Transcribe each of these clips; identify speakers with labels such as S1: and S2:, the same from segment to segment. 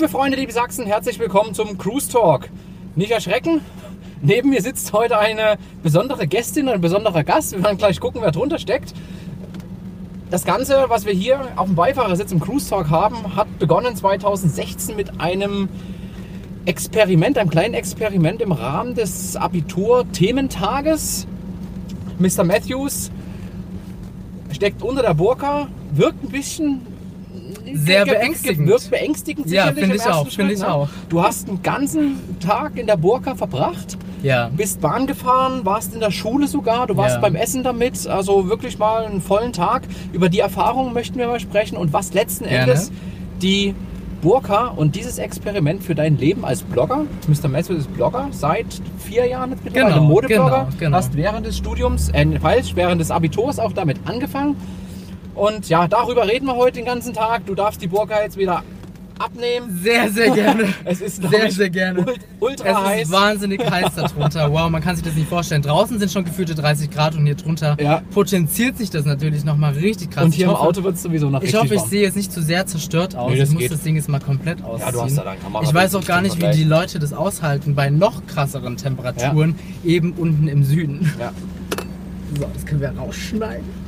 S1: Liebe Freunde, liebe Sachsen, herzlich willkommen zum Cruise Talk. Nicht erschrecken, neben mir sitzt heute eine besondere Gästin, ein besonderer Gast. Wir werden gleich gucken, wer drunter steckt. Das Ganze, was wir hier auf dem Beifahrersitz im Cruise Talk haben, hat begonnen 2016 mit einem Experiment, einem kleinen Experiment im Rahmen des Abitur-Thementag. Mr. Matthews steckt unter der Burka, wirkt ein bisschen
S2: Sehr
S1: ge- ge-
S2: beängstigend.
S1: Wirkt beängstigend
S2: Ja,
S1: sicherlich
S2: finde
S1: im
S2: ich auch, finde ich
S1: ne?
S2: auch.
S1: Du hast einen ganzen Tag in der Burka verbracht,
S2: Ja.
S1: bist Bahn gefahren, warst in der Schule sogar, du warst
S2: Ja.
S1: beim Essen damit, also wirklich mal einen vollen Tag. Über die Erfahrungen möchten wir mal sprechen und was letzten
S2: Gerne.
S1: Endes die Burka und dieses Experiment für dein Leben als Blogger. Mr. Matthews ist Blogger seit vier Jahren jetzt mittlerweile,
S2: Genau,
S1: Modeblogger.
S2: genau, genau.
S1: Hast während des Studiums, äh, falsch, während des Abiturs auch damit angefangen. Und ja, darüber reden wir heute den ganzen Tag. Du darfst die Burka jetzt wieder abnehmen.
S2: Sehr, sehr gerne.
S1: Es ist
S2: sehr, sehr gerne.
S1: ult- ultra
S2: es
S1: heiß.
S2: ist wahnsinnig heiß darunter. Wow, man kann sich das nicht vorstellen. Draußen sind schon gefühlte 30 Grad und hier drunter
S1: Ja.
S2: potenziert sich das natürlich nochmal richtig krass.
S1: Und hier
S2: ich
S1: im
S2: hoffe,
S1: Auto wird es sowieso noch
S2: Ich hoffe, ich sehe jetzt nicht zu sehr zerstört aus.
S1: Nee, das
S2: ich muss
S1: geht.
S2: das Ding jetzt mal komplett ausziehen.
S1: Ja, du hast da dein Kamera-
S2: ich weiß auch gar nicht, wie die Leute das aushalten bei noch krasseren Temperaturen, eben unten im Süden.
S1: Ja,
S2: So, das können wir rausschneiden.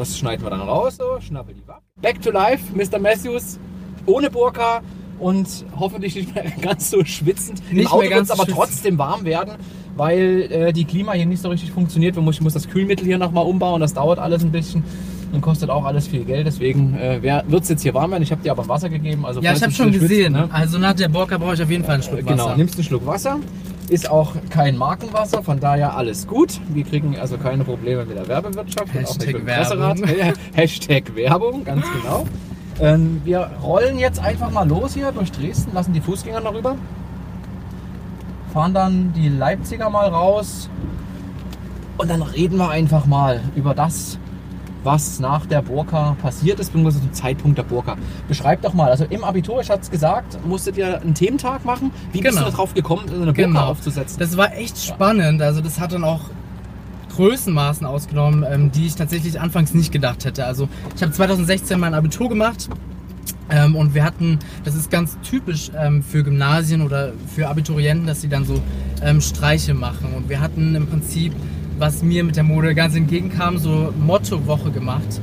S1: Das schneiden wir dann raus, so, schnappel die ab. Back to life, Mr. Matthews, ohne Burka und hoffentlich nicht mehr ganz so schwitzend. Im
S2: Nicht
S1: Auto
S2: mehr
S1: wird es
S2: ganz
S1: aber
S2: schwitzend.
S1: trotzdem warm werden, weil äh, die Klima hier nicht so richtig funktioniert. Ich muss das Kühlmittel hier nochmal umbauen, das dauert alles ein bisschen und kostet auch alles viel Geld. Deswegen äh, wird es jetzt hier warm werden. Ich habe dir aber Wasser gegeben. Also
S2: Ja, ich habe schon
S1: schwitzt,
S2: gesehen.
S1: ne?
S2: Also nach der Borka brauche ich auf jeden Fall einen Schluck
S1: Genau,
S2: Wasser.
S1: nimmst einen Schluck Wasser. Ist auch kein Markenwasser, von daher alles gut. Wir kriegen also keine Probleme mit der Werbewirtschaft. und auch
S2: Hashtag
S1: mit dem.
S2: Werbung.
S1: Hashtag Werbung, ganz genau. Ähm, wir rollen jetzt einfach mal los hier durch Dresden, lassen die Fußgänger noch rüber. Fahren dann die Leipziger mal raus. Und dann reden wir einfach mal über das, was nach der Burka passiert ist, beziehungsweise zum Zeitpunkt der Burka. Beschreib doch mal, also im Abitur, ich hatte es gesagt, musstet ihr einen Thementag machen. Wie bist
S2: Genau.
S1: du darauf gekommen, so eine Burka
S2: Genau.
S1: aufzusetzen?
S2: Das war echt spannend. Also das hat dann auch Größenmaßen ausgenommen, ähm, die ich tatsächlich anfangs nicht gedacht hätte. Also ich habe 2016 mein Abitur gemacht ähm, und wir hatten, das ist ganz typisch ähm, für Gymnasien oder für Abiturienten, dass sie dann so ähm, Streiche machen. Und wir hatten im Prinzip, was mir mit der Mode ganz entgegenkam, so Motto-Woche gemacht.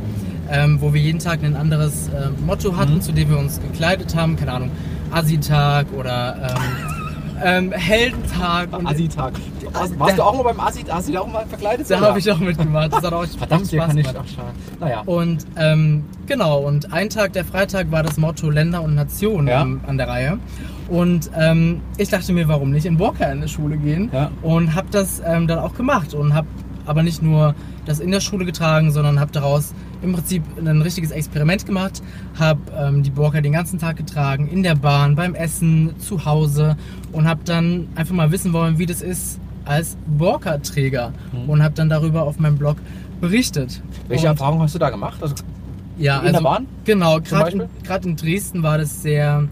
S2: Ähm, wo wir jeden Tag ein anderes äh, Motto hatten,
S1: Mhm.
S2: zu dem wir uns gekleidet haben. Keine Ahnung, Assi-Tag oder ähm, ähm, Heldentag. Und
S1: Assi-Tag. Warst,
S2: Da-
S1: warst du auch mal beim Assi? Hast du da auch mal verkleidet?
S2: Da habe ich auch mitgemacht. Das hat auch
S1: Verdammt,
S2: Spaß
S1: kann ich.
S2: gemacht.
S1: Ach, schade. Naja.
S2: Und ähm, genau, und ein Tag, der Freitag, war das Motto Länder und Nationen
S1: Ja.
S2: an der Reihe. Und ähm, ich dachte mir, warum nicht in Burka in die Schule gehen?
S1: Ja.
S2: Und habe das ähm, dann auch gemacht und habe aber nicht nur das in der Schule getragen, sondern habe daraus im Prinzip ein richtiges Experiment gemacht, habe ähm, die Burka den ganzen Tag getragen, in der Bahn, beim Essen, zu Hause und habe dann einfach mal wissen wollen, wie das ist als Burka-Träger
S1: Mhm.
S2: und habe dann darüber auf meinem Blog berichtet.
S1: Welche
S2: und,
S1: Erfahrung hast du da gemacht? Also,
S2: ja,
S1: in der
S2: also,
S1: Bahn?
S2: Genau, gerade in, in Dresden war das sehr,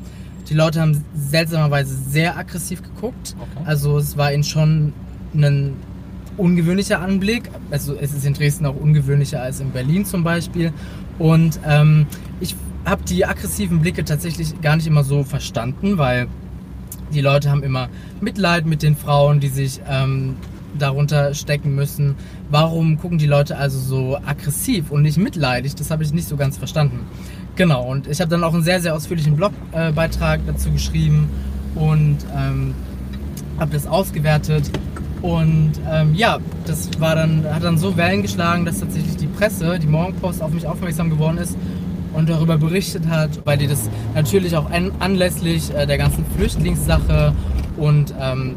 S2: die Leute haben seltsamerweise sehr aggressiv geguckt.
S1: Okay.
S2: Also es war ihnen schon ein ungewöhnlicher Anblick. Also es ist in Dresden auch ungewöhnlicher als in Berlin zum Beispiel. Und ähm, ich habe die aggressiven Blicke tatsächlich gar nicht immer so verstanden, weil die Leute haben immer Mitleid mit den Frauen, die sich ähm, darunter stecken müssen. Warum gucken die Leute also so aggressiv und nicht mitleidig? Das habe ich nicht so ganz verstanden. Genau, und ich habe dann auch einen sehr, sehr ausführlichen Blogbeitrag Beitrag dazu geschrieben und ähm, habe das ausgewertet. Und ähm, ja, das war dann, hat dann so Wellen geschlagen, dass tatsächlich die Presse, die Morgenpost, auf mich aufmerksam geworden ist und darüber berichtet hat, weil die das natürlich auch an, anlässlich äh, der ganzen Flüchtlingssache und ähm,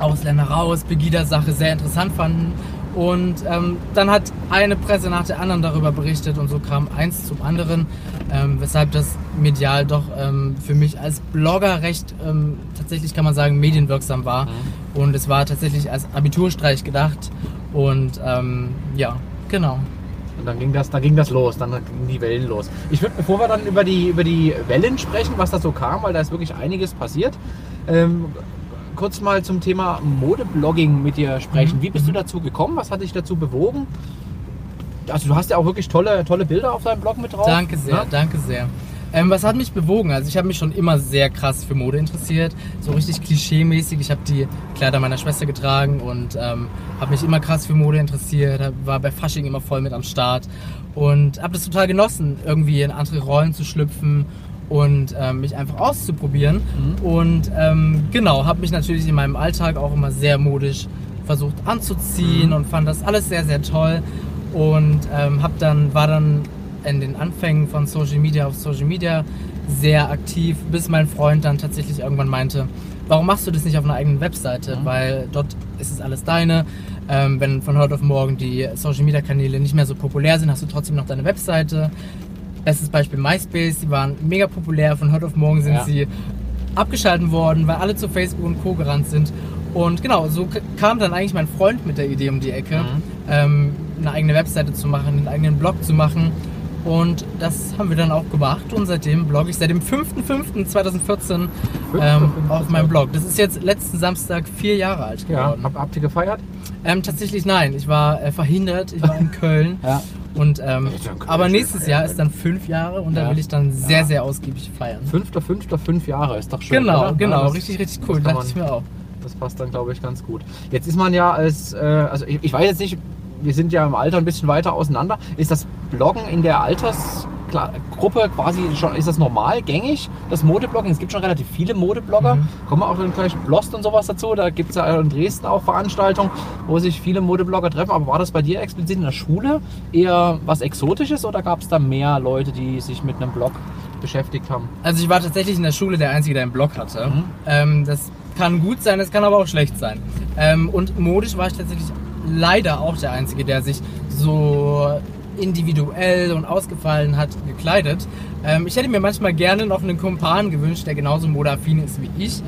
S2: Ausländer raus, Pegida-Sache sehr interessant fanden. Und ähm, dann hat eine Presse nach der anderen darüber berichtet und so kam eins zum anderen, ähm, weshalb das medial doch ähm, für mich als Blogger recht, ähm, tatsächlich kann man sagen, medienwirksam war.
S1: Mhm.
S2: Und es war tatsächlich als Abiturstreich gedacht. Und ähm, ja, genau.
S1: Und dann ging das, dann ging das los, dann gingen die Wellen los. Ich würde, bevor wir dann über die, über die Wellen sprechen, was da so kam, weil da ist wirklich einiges passiert, ähm, kurz mal zum Thema Modeblogging mit dir sprechen.
S2: Mhm.
S1: Wie bist du dazu gekommen? Was hat dich dazu bewogen? Also du hast ja auch wirklich tolle, tolle Bilder auf deinem Blog mit drauf.
S2: Danke sehr,
S1: Ja?
S2: danke sehr. Ähm, was hat mich bewogen? Also ich habe mich schon immer sehr krass für Mode interessiert, so richtig klischee-mäßig. Ich habe die Kleider meiner Schwester getragen und ähm, habe mich immer krass für Mode interessiert, war bei Fasching immer voll mit am Start und habe das total genossen, irgendwie in andere Rollen zu schlüpfen und ähm, mich einfach auszuprobieren. Und ähm, genau, habe mich natürlich in meinem Alltag auch immer sehr modisch versucht anzuziehen und fand das alles sehr, sehr toll. Und ähm, hab dann, war dann in den Anfängen von Social Media auf Social Media sehr aktiv, bis mein Freund dann tatsächlich irgendwann meinte, warum machst du das nicht auf einer eigenen Webseite? Weil dort ist es alles deine. Ähm, wenn von heute auf morgen die Social Media Kanäle nicht mehr so populär sind, hast du trotzdem noch deine Webseite. Bestes Beispiel MySpace, die waren mega populär, von heute auf morgen sind
S1: Ja.
S2: sie abgeschalten worden, weil alle zu Facebook und Co. gerannt sind. Und genau, so kam dann eigentlich mein Freund mit der Idee um die Ecke,
S1: Mhm.
S2: ähm, eine eigene Webseite zu machen, einen eigenen Blog zu machen. Und das haben wir dann auch gemacht und seitdem blogge ich seit dem 5.5.2014 ähm, auf meinem Blog. Das ist jetzt letzten Samstag vier Jahre alt
S1: Ja,
S2: geworden.
S1: hab, habt ihr gefeiert?
S2: Ähm, tatsächlich nein, ich war äh, verhindert, ich war in Köln.
S1: Ja.
S2: Und, ähm,
S1: ja
S2: aber nächstes Jahr ist dann fünf Jahre und
S1: Ja.
S2: da will ich dann sehr,
S1: Ja.
S2: sehr ausgiebig feiern.
S1: Fünfter, fünfter, fünf Jahre ist doch schön.
S2: Genau,
S1: oder?
S2: genau,
S1: Ja, das-
S2: richtig, richtig cool, dachte ich mir auch.
S1: Das passt dann, glaube ich, ganz gut. Jetzt ist man ja als, äh, also ich, ich weiß jetzt nicht, wir sind ja im Alter ein bisschen weiter auseinander. Ist das Bloggen in der Altersgruppe quasi schon, ist das normal, gängig, das Modebloggen? Es gibt schon relativ viele Modeblogger.
S2: Mhm.
S1: Kommen wir auch dann gleich Blost und sowas dazu. Da gibt es ja in Dresden auch Veranstaltungen, wo sich viele Modeblogger treffen. Aber war das bei dir explizit in der Schule eher was Exotisches oder gab es da mehr Leute, die sich mit einem Blog beschäftigt haben?
S2: Also ich war tatsächlich in der Schule der Einzige, der einen Blog hatte.
S1: Mhm.
S2: Ähm, das kann gut sein, das kann aber auch schlecht sein. Ähm, und modisch war ich tatsächlich leider auch der Einzige, der sich so individuell und ausgefallen hat gekleidet. Ähm, ich hätte mir manchmal gerne noch einen Kumpan gewünscht, der genauso modeaffin ist wie ich.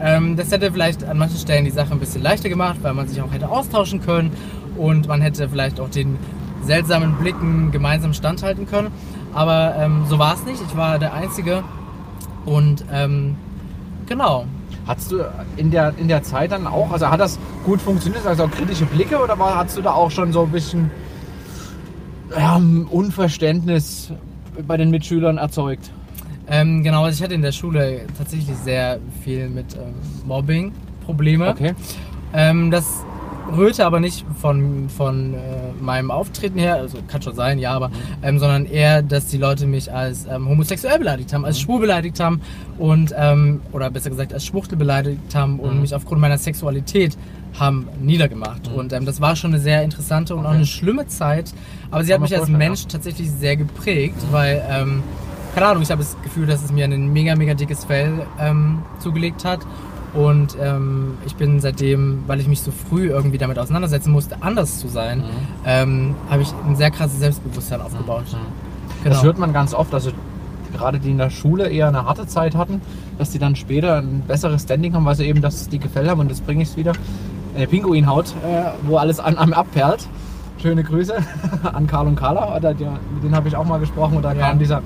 S2: Ähm, das hätte vielleicht an manchen Stellen die Sache ein bisschen leichter gemacht, weil man sich auch hätte austauschen können und man hätte vielleicht auch den seltsamen Blicken gemeinsam standhalten können. Aber ähm, so war es nicht. Ich war der Einzige und ähm, genau.
S1: Hattest du in der, in der Zeit dann auch, also hat das gut funktioniert, also auch kritische Blicke oder war, hattest du da auch schon so ein bisschen ja, Unverständnis bei den Mitschülern erzeugt?
S2: Ähm, genau, also ich hatte in der Schule tatsächlich sehr viel mit ähm, Mobbing-Probleme.
S1: Okay.
S2: Ähm, das rührte aber nicht von, von äh, meinem Auftreten her, also kann schon sein, ja, aber, ähm, sondern eher, dass die Leute mich als ähm, homosexuell beleidigt haben, als schwul beleidigt haben und, ähm, oder besser gesagt, als Schwuchtel beleidigt haben und
S1: Mhm.
S2: mich aufgrund meiner Sexualität haben niedergemacht. Und ähm, das war schon eine sehr interessante und auch
S1: Okay.
S2: eine schlimme Zeit, aber sie hat mich als Mensch tatsächlich sehr geprägt, weil, ähm, keine Ahnung, ich habe das Gefühl, dass es mir ein mega, mega dickes Fell ähm, zugelegt hat. Und ähm, ich bin seitdem, weil ich mich so früh irgendwie damit auseinandersetzen musste, anders zu sein, ähm, habe ich ein sehr krasses Selbstbewusstsein aufgebaut.
S1: Mhm.
S2: Genau.
S1: Das hört man ganz oft, also gerade die in der Schule eher eine harte Zeit hatten, dass die dann später ein besseres Standing haben, weil sie eben das die Gefälle haben und das bringe ich wieder. Eine Pinguinhaut, äh, wo alles an einem abperlt. Schöne Grüße an Karl und Carla, oder die, mit denen habe ich auch mal gesprochen und da
S2: Ja.
S1: kam dieser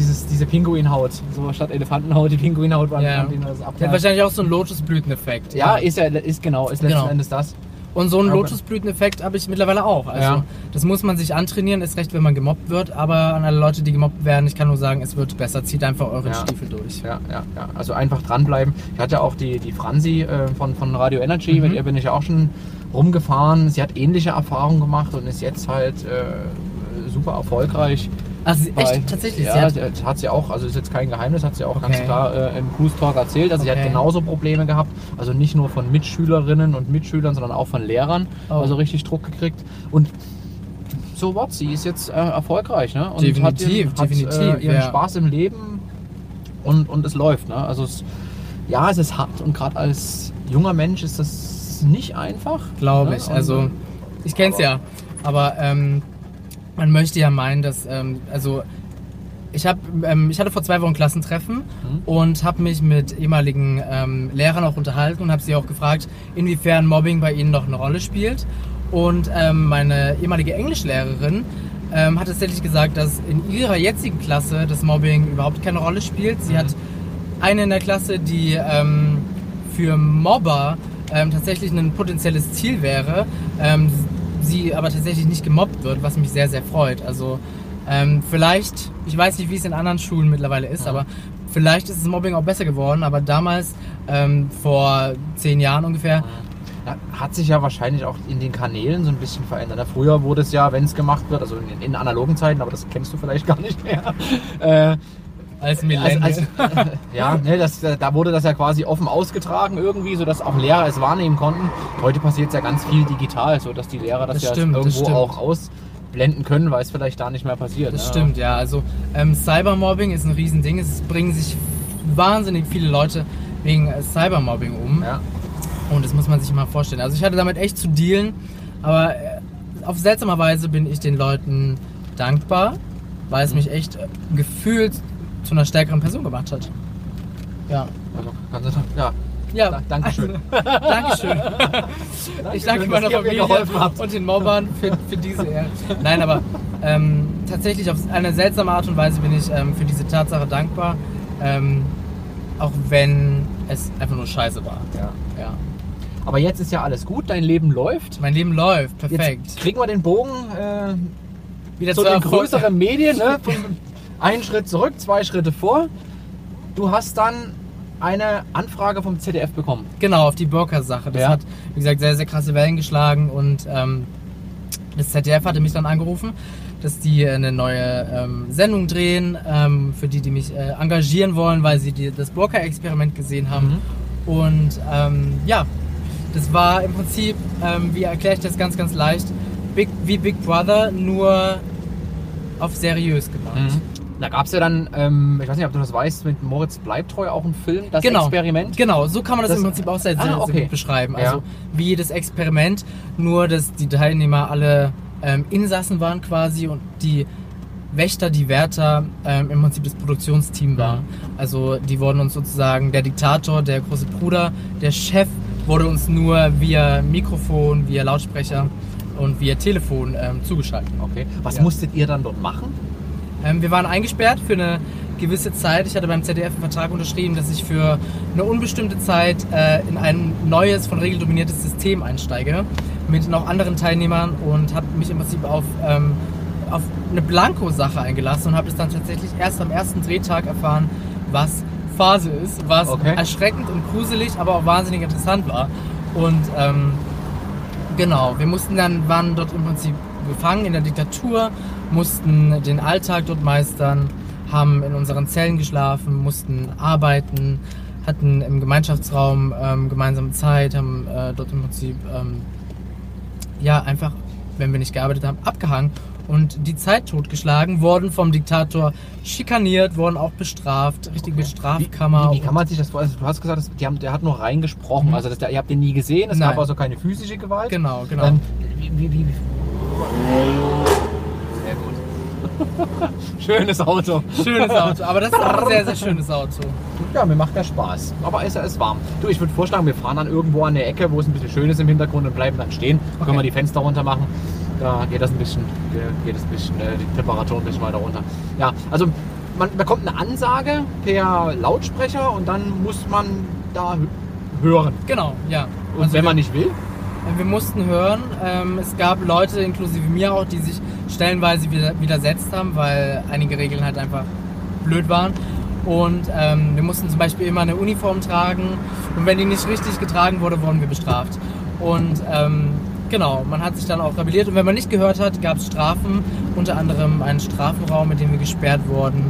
S1: dieses, diese Pinguinhaut, so statt Elefantenhaut, die Pinguinhaut war
S2: Ja.
S1: denen das
S2: hat
S1: abperlt.
S2: wahrscheinlich auch so einen Lotusblüteneffekt.
S1: Ja, ist ja ist genau, ist letzten
S2: Genau.
S1: Endes das.
S2: Und so einen Lotusblüteneffekt habe ich mittlerweile auch. Also
S1: Ja.
S2: das muss man sich antrainieren, ist recht, wenn man gemobbt wird. Aber an alle Leute, die gemobbt werden, ich kann nur sagen, es wird besser. Zieht einfach euren
S1: Ja.
S2: Stiefel durch.
S1: Ja, ja, ja. Also einfach dranbleiben. Ich hatte ja auch die, die Franzi äh, von, von Radio Energy,
S2: Mhm.
S1: mit ihr bin ich ja auch schon rumgefahren. Sie hat ähnliche Erfahrungen gemacht und ist jetzt halt äh, super erfolgreich.
S2: Also sie-
S1: Bei-
S2: echt, tatsächlich.
S1: Ja,
S2: hat,
S1: sie hat, sie auch, also ist jetzt kein Geheimnis, hat sie auch ganz
S2: Okay.
S1: klar äh, im Cruise Talk erzählt. Also sie hat
S2: Okay.
S1: genauso Probleme gehabt. Also nicht nur von Mitschülerinnen und Mitschülern, sondern auch von Lehrern.
S2: Oh.
S1: Also richtig Druck gekriegt. Und so what, sie ist jetzt äh, erfolgreich. Ne? Und
S2: Definitiv,
S1: hat ihren, hat,
S2: definitiv,
S1: äh, ihren
S2: ja.
S1: Spaß im Leben und, und es läuft. Ne? Also es, ja, es ist hart und gerade als junger Mensch ist das nicht einfach.
S2: glaube
S1: ne?
S2: ich.
S1: Und,
S2: Also ich kenne es ja. Aber ähm, man möchte ja meinen, dass, ähm, also ich, hab, ähm, ich hatte vor zwei Wochen Klassentreffen
S1: Mhm.
S2: und habe mich mit ehemaligen ähm, Lehrern auch unterhalten und habe sie auch gefragt, inwiefern Mobbing bei ihnen noch eine Rolle spielt. Und ähm, meine ehemalige Englischlehrerin ähm, hat tatsächlich gesagt, dass in ihrer jetzigen Klasse das Mobbing überhaupt keine Rolle spielt. Sie
S1: Mhm.
S2: hat eine in der Klasse, die ähm, für Mobber ähm, tatsächlich ein potenzielles Ziel wäre, ähm, sie aber tatsächlich nicht gemobbt wird, was mich sehr, sehr freut. Also Ähm, vielleicht, ich weiß nicht, wie es in anderen Schulen mittlerweile ist,
S1: Mhm.
S2: aber vielleicht ist das Mobbing auch besser geworden. Aber damals, ähm, vor zehn Jahren ungefähr,
S1: Ja, Hat sich ja wahrscheinlich auch in den Kanälen so ein bisschen verändert. Früher wurde es ja, wenn es gemacht wird, also in, in analogen Zeiten, aber das kennst du vielleicht gar nicht mehr. Äh,
S2: als Millennial.
S1: also, ja, ne, das, da wurde das ja quasi offen ausgetragen irgendwie, sodass auch Lehrer es wahrnehmen konnten. Heute passiert es ja ganz viel digital, sodass die Lehrer das,
S2: Das
S1: ja
S2: stimmt, das
S1: irgendwo
S2: stimmt.
S1: auch ausblenden können, weil es vielleicht da nicht mehr passiert.
S2: Das
S1: ne?
S2: stimmt, ja. Also ähm, Cybermobbing ist ein Riesending. Es bringen sich wahnsinnig viele Leute wegen äh, Cybermobbing um.
S1: Ja.
S2: Und das muss man sich mal vorstellen. Also ich hatte damit echt zu dealen, aber äh, auf seltsame Weise bin ich den Leuten dankbar, weil es
S1: Mhm.
S2: mich echt äh, gefühlt zu einer stärkeren Person gemacht hat. Ja.
S1: Also, kannst du, ja.
S2: Ja,
S1: Da- Dankeschön.
S2: Dankeschön. Ich danke meiner Familie und den Mobbern für, für diese Ehre. Nein, aber ähm, tatsächlich auf eine seltsame Art und Weise bin ich ähm, für diese Tatsache dankbar. Ähm, auch wenn es einfach nur scheiße war.
S1: Ja.
S2: Ja.
S1: Aber jetzt ist ja alles gut, dein Leben läuft.
S2: Mein Leben läuft, perfekt.
S1: Jetzt kriegen wir den Bogen äh,
S2: Wieder
S1: zu den größeren Medien. Ne? Einen Schritt zurück, zwei Schritte vor. Du hast dann eine Anfrage vom ZDF bekommen.
S2: Genau, auf die Burka-Sache. Das
S1: Ja.
S2: hat, wie gesagt, sehr, sehr krasse Wellen geschlagen und ähm, das ZDF hatte mich dann angerufen, dass die eine neue ähm, Sendung drehen, ähm, für die, die mich äh, engagieren wollen, weil sie die, das Burka-Experiment gesehen haben.
S1: Mhm.
S2: Und ähm, ja, das war im Prinzip, ähm, wie erkläre ich das ganz, ganz leicht, Big, wie Big Brother, nur auf seriös gemacht.
S1: Da gab es ja dann, ähm, ich weiß nicht, ob du das weißt, mit Moritz Bleibtreu auch einen Film, das
S2: genau.
S1: Experiment.
S2: Genau, so kann man das,
S1: Das-
S2: im Prinzip auch sehr, sehr,
S1: Ah,
S2: sehr
S1: okay.
S2: gut beschreiben.
S1: Ja.
S2: Also wie das Experiment, nur dass die Teilnehmer alle ähm, Insassen waren quasi und die Wächter, die Wärter ähm, im Prinzip das Produktionsteam waren. Also die wurden uns sozusagen, der Diktator, der große Bruder, der Chef wurde uns nur via Mikrofon, via Lautsprecher und via Telefon ähm, zugeschaltet.
S1: Okay. Was
S2: Ja.
S1: musstet ihr dann dort machen?
S2: Ähm, wir waren eingesperrt für eine gewisse Zeit. Ich hatte beim ZDF einen Vertrag unterschrieben, dass ich für eine unbestimmte Zeit äh, in ein neues, von Regeln dominiertes System einsteige. Mit noch anderen Teilnehmern und habe mich im Prinzip auf, ähm, auf eine Blanko-Sache eingelassen und habe es dann tatsächlich erst am ersten Drehtag erfahren, was Phase ist, was
S1: Okay.
S2: erschreckend und gruselig, aber auch wahnsinnig interessant war. Und ähm, Genau, wir mussten dann, waren dort im Prinzip gefangen in der Diktatur, mussten den Alltag dort meistern, haben in unseren Zellen geschlafen, mussten arbeiten, hatten im Gemeinschaftsraum ähm, gemeinsame Zeit, haben äh, dort im Prinzip ähm, ja einfach, wenn wir nicht gearbeitet haben, abgehangen und die Zeit totgeschlagen, wurden vom Diktator schikaniert, wurden auch bestraft, richtig mit Strafkammer.
S1: Wie, wie, wie kann man sich das vorstellen? Also, du hast gesagt, die haben, der hat nur reingesprochen.
S2: Mhm.
S1: Also das, ihr habt den nie gesehen, es
S2: Nein.
S1: gab also keine physische Gewalt.
S2: Genau, genau.
S1: Wie, wie, Sehr gut. Schönes Auto.
S2: Schönes Auto, aber das ist auch ein sehr, sehr schönes Auto.
S1: Ja, mir macht das Spaß. Aber es ist warm. Du, ich würde vorschlagen, wir fahren dann irgendwo an der Ecke, wo es ein bisschen schön ist im Hintergrund und bleiben dann stehen. Dann Können wir die Fenster runter machen. Da geht das ein bisschen, geht das ein bisschen, äh, die Temperatur ein bisschen weiter runter. Ja, also man bekommt eine Ansage per Lautsprecher und dann muss man da hö- hören.
S2: Genau, ja.
S1: Und
S2: Also
S1: wenn man nicht will,
S2: Wir mussten hören. Ähm, es gab Leute, inklusive mir auch, die sich stellenweise widersetzt haben, weil einige Regeln halt einfach blöd waren. Und ähm, wir mussten zum Beispiel immer eine Uniform tragen. Und wenn die nicht richtig getragen wurde, wurden wir bestraft. Und ähm, genau, man hat sich dann auch rebelliert. Und wenn man nicht gehört hat, gab es Strafen. Unter anderem einen Strafenraum, mit dem wir gesperrt wurden.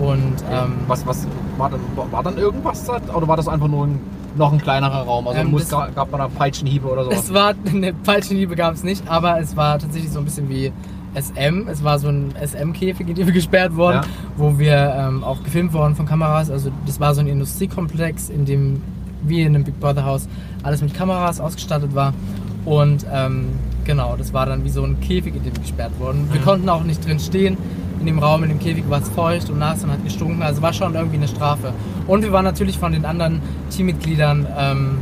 S2: Und ähm,
S1: was, was war, dann, war dann irgendwas? Oder war das einfach nur ein, noch ein kleinerer Raum? Also
S2: Ähm,
S1: muss, gab gab man da Peitschenhiebe oder sowas?
S2: Es war eine falsche Liebe gab es nicht, aber es war tatsächlich so ein bisschen wie SM. Es war so ein SM-Käfig, in dem wir gesperrt wurden,
S1: Ja.
S2: wo wir ähm, auch gefilmt wurden von Kameras. Also das war so ein Industriekomplex, in dem wie in einem Big Brother Haus alles mit Kameras ausgestattet war. Und ähm, genau, das war dann wie so ein Käfig, in dem wir gesperrt wurden. Wir
S1: Mhm.
S2: konnten auch nicht drin stehen. In dem Raum, in dem Käfig war es feucht und nass und hat gestunken. Also war schon irgendwie eine Strafe. Und wir waren natürlich von den anderen Teammitgliedern ähm,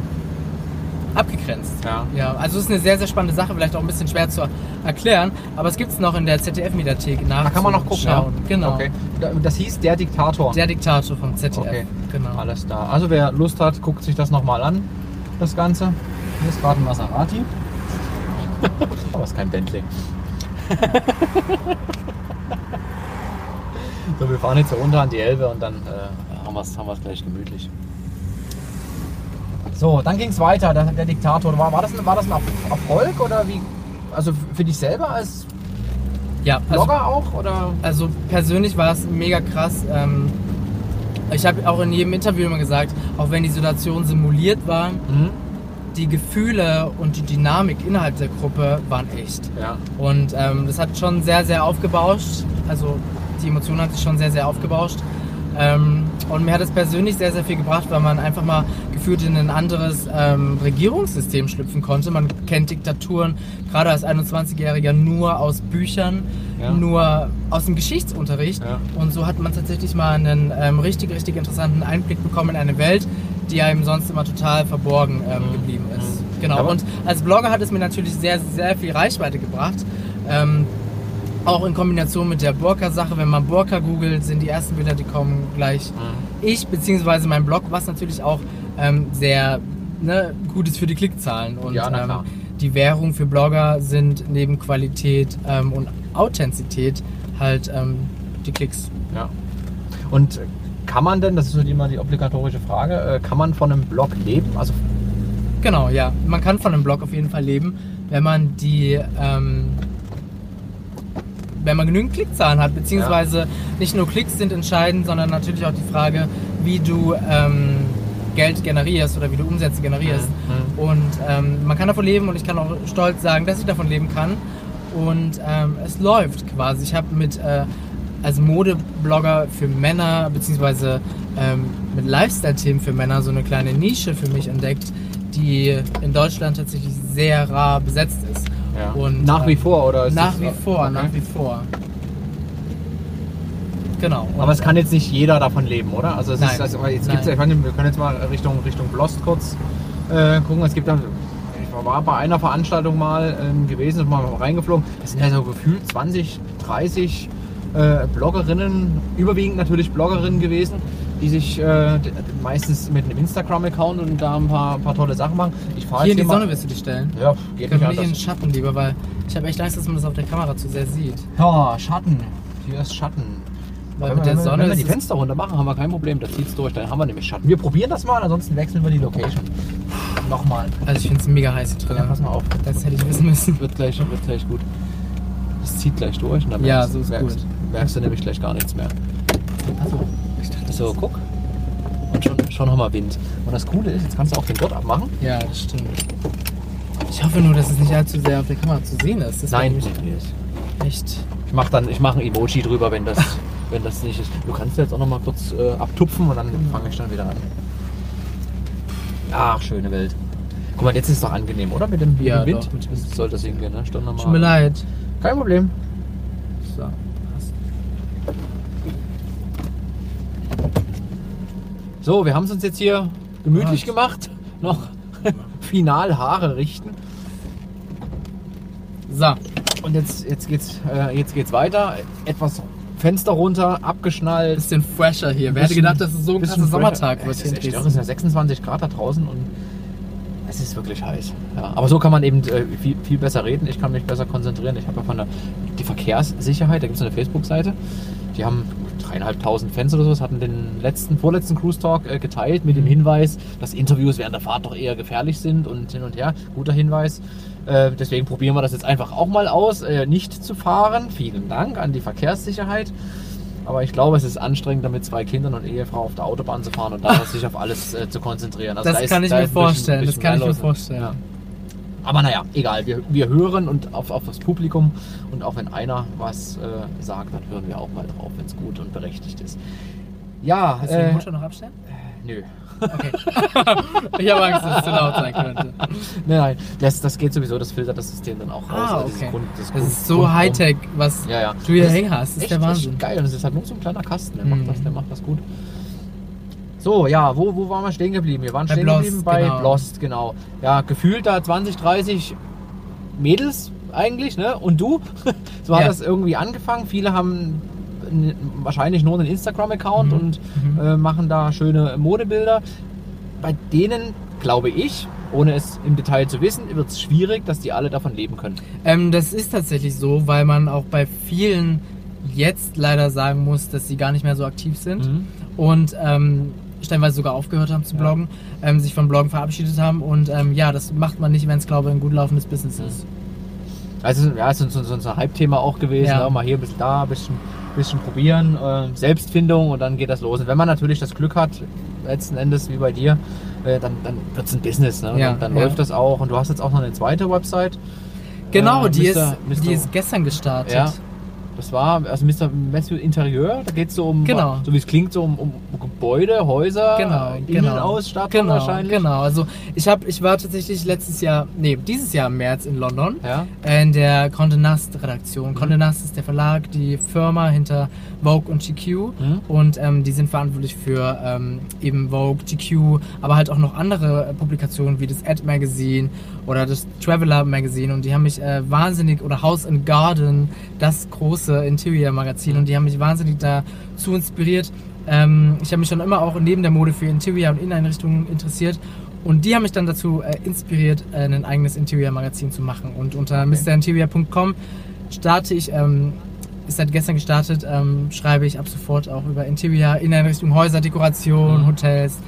S2: abgegrenzt.
S1: Ja.
S2: Ja, also es ist eine sehr, sehr spannende Sache, vielleicht auch ein bisschen schwer zu erklären, aber es gibt es noch in der ZDF-Mediathek nach.
S1: Da kann man noch gucken, ja.
S2: Genau.
S1: Okay. Da- Das hieß Der Diktator.
S2: Der Diktator vom ZDF.
S1: Okay.
S2: Genau.
S1: Alles da. Also wer Lust hat, guckt sich das nochmal an, das Ganze. Hier ist gerade ein Maserati. Aber es ist kein Bentley. So, wir fahren jetzt hier runter an die Elbe und dann äh, haben wir es haben wir's gleich gemütlich. So, dann ging es weiter, der, der Diktator. War, war, das ein, war das ein Erf- Erfolg oder wie? Also für dich selber als
S2: Ja, also,
S1: Blogger auch? Oder?
S2: also persönlich war es mega krass. Ähm, ich habe auch in jedem Interview immer gesagt, auch wenn die Situation simuliert war,
S1: Mhm.
S2: die Gefühle und die Dynamik innerhalb der Gruppe waren echt.
S1: Ja.
S2: Und ähm, das hat schon sehr, sehr aufgebauscht. Also die Emotion hat sich schon sehr, sehr aufgebauscht. Ähm, und mir hat es persönlich sehr, sehr viel gebracht, weil man einfach mal gefühlt in ein anderes ähm, Regierungssystem schlüpfen konnte. Man kennt Diktaturen, gerade als 21-Jähriger, nur aus Büchern,
S1: Ja.
S2: nur aus dem Geschichtsunterricht.
S1: Ja.
S2: Und so hat man tatsächlich mal einen ähm, richtig, richtig interessanten Einblick bekommen in eine Welt, die einem sonst immer total verborgen ähm,
S1: Mhm.
S2: geblieben ist.
S1: Mhm.
S2: Genau.
S1: Aber-
S2: Und als Blogger hat es mir natürlich sehr, sehr viel Reichweite gebracht. Auch in Kombination mit der Burka-Sache. Wenn man Burka googelt, sind die ersten Bilder, die kommen gleich
S1: Mhm.
S2: ich beziehungsweise mein Blog, was natürlich auch ähm, sehr ne, gut ist für die Klickzahlen. Und
S1: Ja,
S2: ähm, die Währung für Blogger sind neben Qualität ähm, und Authentizität halt ähm, die Klicks.
S1: Ja. Und kann man denn, das ist so immer die obligatorische Frage, äh, kann man von einem Blog leben? Also
S2: Genau, ja. Man kann von einem Blog auf jeden Fall leben, wenn man die, ähm, wenn man genügend Klickzahlen hat, beziehungsweise nicht nur Klicks sind entscheidend, sondern natürlich auch die Frage, wie du ähm, Geld generierst oder wie du Umsätze generierst.
S1: Mhm.
S2: Und ähm, man kann davon leben und ich kann auch stolz sagen, dass ich davon leben kann. Und ähm, es läuft quasi. Ich habe mit äh, als Modeblogger für Männer beziehungsweise ähm, mit Lifestyle-Themen für Männer so eine kleine Nische für mich entdeckt, die in Deutschland tatsächlich sehr rar besetzt ist.
S1: Ja.
S2: Und,
S1: nach wie
S2: ähm,
S1: vor oder ist
S2: Nach wie vor,
S1: Okay.
S2: nach wie vor. Genau.
S1: Aber es kann jetzt nicht jeder davon leben, oder? Also es
S2: Nein.
S1: ist, also jetzt gibt's, ja- ich meine, wir können jetzt mal Richtung Richtung Blost kurz äh, gucken. Es gibt da, ich war bei einer Veranstaltung mal ähm, gewesen und mal reingeflogen. Es sind ja so gefühlt 20, 30 äh, Bloggerinnen, überwiegend natürlich Bloggerinnen gewesen, die sich äh, meistens mit einem Instagram-Account und da ein paar, paar tolle Sachen machen. Ich fahre
S2: hier in die Sonne willst du dich stellen?
S1: Ja, geht
S2: Können
S1: nicht
S2: nicht in den. Schatten lieber, weil ich habe echt Angst, dass man das auf der Kamera zu sehr sieht.
S1: Ja, Schatten. Hier ist Schatten.
S2: Weil
S1: wenn
S2: mit
S1: wir,
S2: der Sonne
S1: wenn wir die
S2: es-
S1: Fenster runter machen, haben wir kein Problem. Da zieht's durch. Dann haben wir nämlich Schatten. Wir probieren das mal, ansonsten wechseln wir die Location. Nochmal.
S2: Also ich finde es mega heiß hier drin.
S1: Ja, pass mal auf.
S2: Das hätte ich wissen müssen.
S1: Wird gleich, wird gleich gut. Das zieht gleich durch und dann
S2: Ja,
S1: merkst,
S2: so ist
S1: merkst,
S2: gut.
S1: merkst du nämlich gleich gar nichts mehr.
S2: Achso, ich
S1: So, guck. Und schon, schon haben wir Wind. Und das Coole ist, jetzt kannst du auch den Gurt abmachen.
S2: Ja, das stimmt. Ich hoffe nur, dass es nicht allzu sehr auf der Kamera zu sehen ist. Das
S1: Nein, nee.
S2: echt.
S1: ich mache dann, ich mache ein Emoji drüber, wenn das, wenn das nicht ist. Du kannst jetzt auch noch mal kurz äh, abtupfen und dann fange ich dann wieder an. Ach, schöne Welt. Guck mal, jetzt ist es doch angenehm, oder? Mit dem, mit
S2: Ja,
S1: dem Wind?
S2: doch, mit dem Wind.
S1: Soll das hingehen, ne? Stunde
S2: Tut mir leid.
S1: Kein Problem.
S2: So. passt.
S1: So, wir haben es uns jetzt hier gemütlich
S2: Was?
S1: gemacht. Noch final Haare richten.
S2: So,
S1: Und jetzt, jetzt, geht's, äh, jetzt geht's weiter. Etwas Fenster runter, abgeschnallt.
S2: bisschen fresher hier. Wer hätte gedacht, dass es so ein
S1: bisschen
S2: krasser Sommertag wird
S1: Es ist echt es sind ja 26 Grad da draußen und es ist wirklich heiß. Ja, aber so kann man eben äh, viel, viel besser reden. Ich kann mich besser konzentrieren. Ich habe ja von der die Verkehrssicherheit, da gibt es eine Facebook-Seite. Die haben dreieinhalbtausend Fans oder sowas, hatten den letzten, vorletzten Cruise Talk äh, geteilt mit dem
S2: Mhm.
S1: Hinweis, dass Interviews während der Fahrt doch eher gefährlich sind und hin und her. Guter Hinweis. Äh, deswegen probieren wir das jetzt einfach auch mal aus, äh, nicht zu fahren. Vielen Dank an die Verkehrssicherheit. Aber ich glaube, es ist anstrengend, mit zwei Kindern und Ehefrau auf der Autobahn zu fahren und da sich auf alles äh, zu konzentrieren. Also
S2: Das
S1: da ist-
S2: kann ich
S1: da
S2: mir
S1: ist ein bisschen-
S2: vorstellen, das
S1: bisschen
S2: kann ich mir vorstellen.
S1: Aber naja, egal. Wir, wir hören und auf, auf das Publikum und auch wenn einer was äh, sagt, dann hören wir auch mal drauf, wenn es gut und berechtigt ist. Ja,
S2: Willst du die
S1: äh,
S2: Mutter noch abstellen?
S1: nö.
S2: Okay. ich habe Angst, dass es zu laut sein könnte.
S1: Nein, nein, das, das geht sowieso, das filtert das System dann auch raus.
S2: Ah,
S1: Also
S2: okay.
S1: Grund-
S2: Das
S1: Grund-
S2: ist so. Hightech, was
S1: Ja, ja.
S2: du hier hängen hast. Das ist
S1: echt,
S2: der Wahnsinn.
S1: Geil und es ist halt nur so ein kleiner Kasten. Der,
S2: Mhm.
S1: macht, das, der macht das gut. So, ja, wo, wo waren wir stehen geblieben? Wir waren
S2: Bei
S1: stehen
S2: Blost,
S1: geblieben bei
S2: genau.
S1: Blost, genau. Ja, gefühlt da 20, 30 Mädels eigentlich, ne? Und du? so hat
S2: Ja.
S1: das irgendwie angefangen. Viele haben wahrscheinlich nur einen Instagram-Account
S2: Mhm.
S1: und
S2: Mhm.
S1: äh, machen da schöne Modebilder. Bei denen, glaube ich, ohne es im Detail zu wissen, wird es schwierig, dass die alle davon leben können.
S2: Ähm, das ist tatsächlich so, weil man auch bei vielen jetzt leider sagen muss, dass sie gar nicht mehr so aktiv sind
S1: Mhm.
S2: und ähm, stellenweise sogar aufgehört haben zu bloggen, ähm, sich vom Bloggen verabschiedet haben und ähm, ja, das macht man nicht, wenn es glaube ich ein gut laufendes Business ist.
S1: Also ja, so, so, so ein Hype-Thema auch gewesen.
S2: Ja.
S1: Ne? Mal hier ein bisschen da, ein bisschen, bisschen probieren, äh, Selbstfindung und dann geht das los. Und wenn man natürlich das Glück hat, letzten Endes wie bei dir, äh, dann, dann wird es ein Business. Ne?
S2: Ja,
S1: dann dann
S2: ja.
S1: läuft das auch. Und du hast jetzt auch noch eine zweite Website.
S2: Genau,
S1: Äh,
S2: die,
S1: Mr.
S2: ist,
S1: Mr.
S2: die ist gestern gestartet.
S1: Ja. Das war also Mr. Matthew Interieur, da geht es so um,
S2: Genau.
S1: so wie es klingt, so um, um Gebäude, Häuser,
S2: Genau, genau.
S1: Innenausstattung
S2: Genau,
S1: wahrscheinlich.
S2: genau. Also ich habe, ich war tatsächlich letztes Jahr, nee, dieses Jahr im März in London.
S1: Ja.
S2: in der Condé Nast Redaktion.
S1: Mhm.
S2: Condé Nast ist der Verlag, die Firma hinter Vogue und GQ
S1: Mhm.
S2: und ähm, die sind verantwortlich für ähm, eben Vogue, GQ, aber halt auch noch andere äh, Publikationen wie das Ad Magazine oder das Traveler Magazine und die haben mich äh, wahnsinnig oder House and Garden, das große Interior Magazin und die haben mich wahnsinnig dazu inspiriert. Ähm, ich habe mich schon immer auch neben der Mode für Interior und Inneneinrichtungen interessiert und die haben mich dann dazu äh, inspiriert, äh, ein eigenes Interior-Magazin zu machen. Und unter mrinterior.com starte ich, ähm, ist seit gestern gestartet, ähm, schreibe ich ab sofort auch über Interior, Inneneinrichtung, Häuser, Dekoration,
S1: Mhm.
S2: Hotels.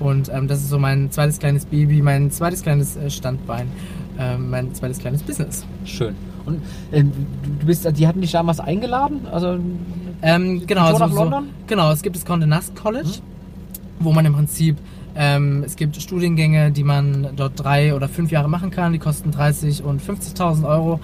S2: Und ähm, das ist so mein zweites kleines Baby, mein zweites kleines äh, Standbein, ähm, mein zweites kleines Business.
S1: Schön. Und äh, du bist, die hatten dich damals eingeladen? Also
S2: Ähm, genau,
S1: Tour
S2: so,
S1: nach
S2: so,
S1: London?
S2: genau, es gibt das Condé Nast College,
S1: Mhm.
S2: wo man im Prinzip, ähm, es gibt Studiengänge, die man dort drei oder fünf Jahre machen kann, die kosten 30 und 50.000 Euro.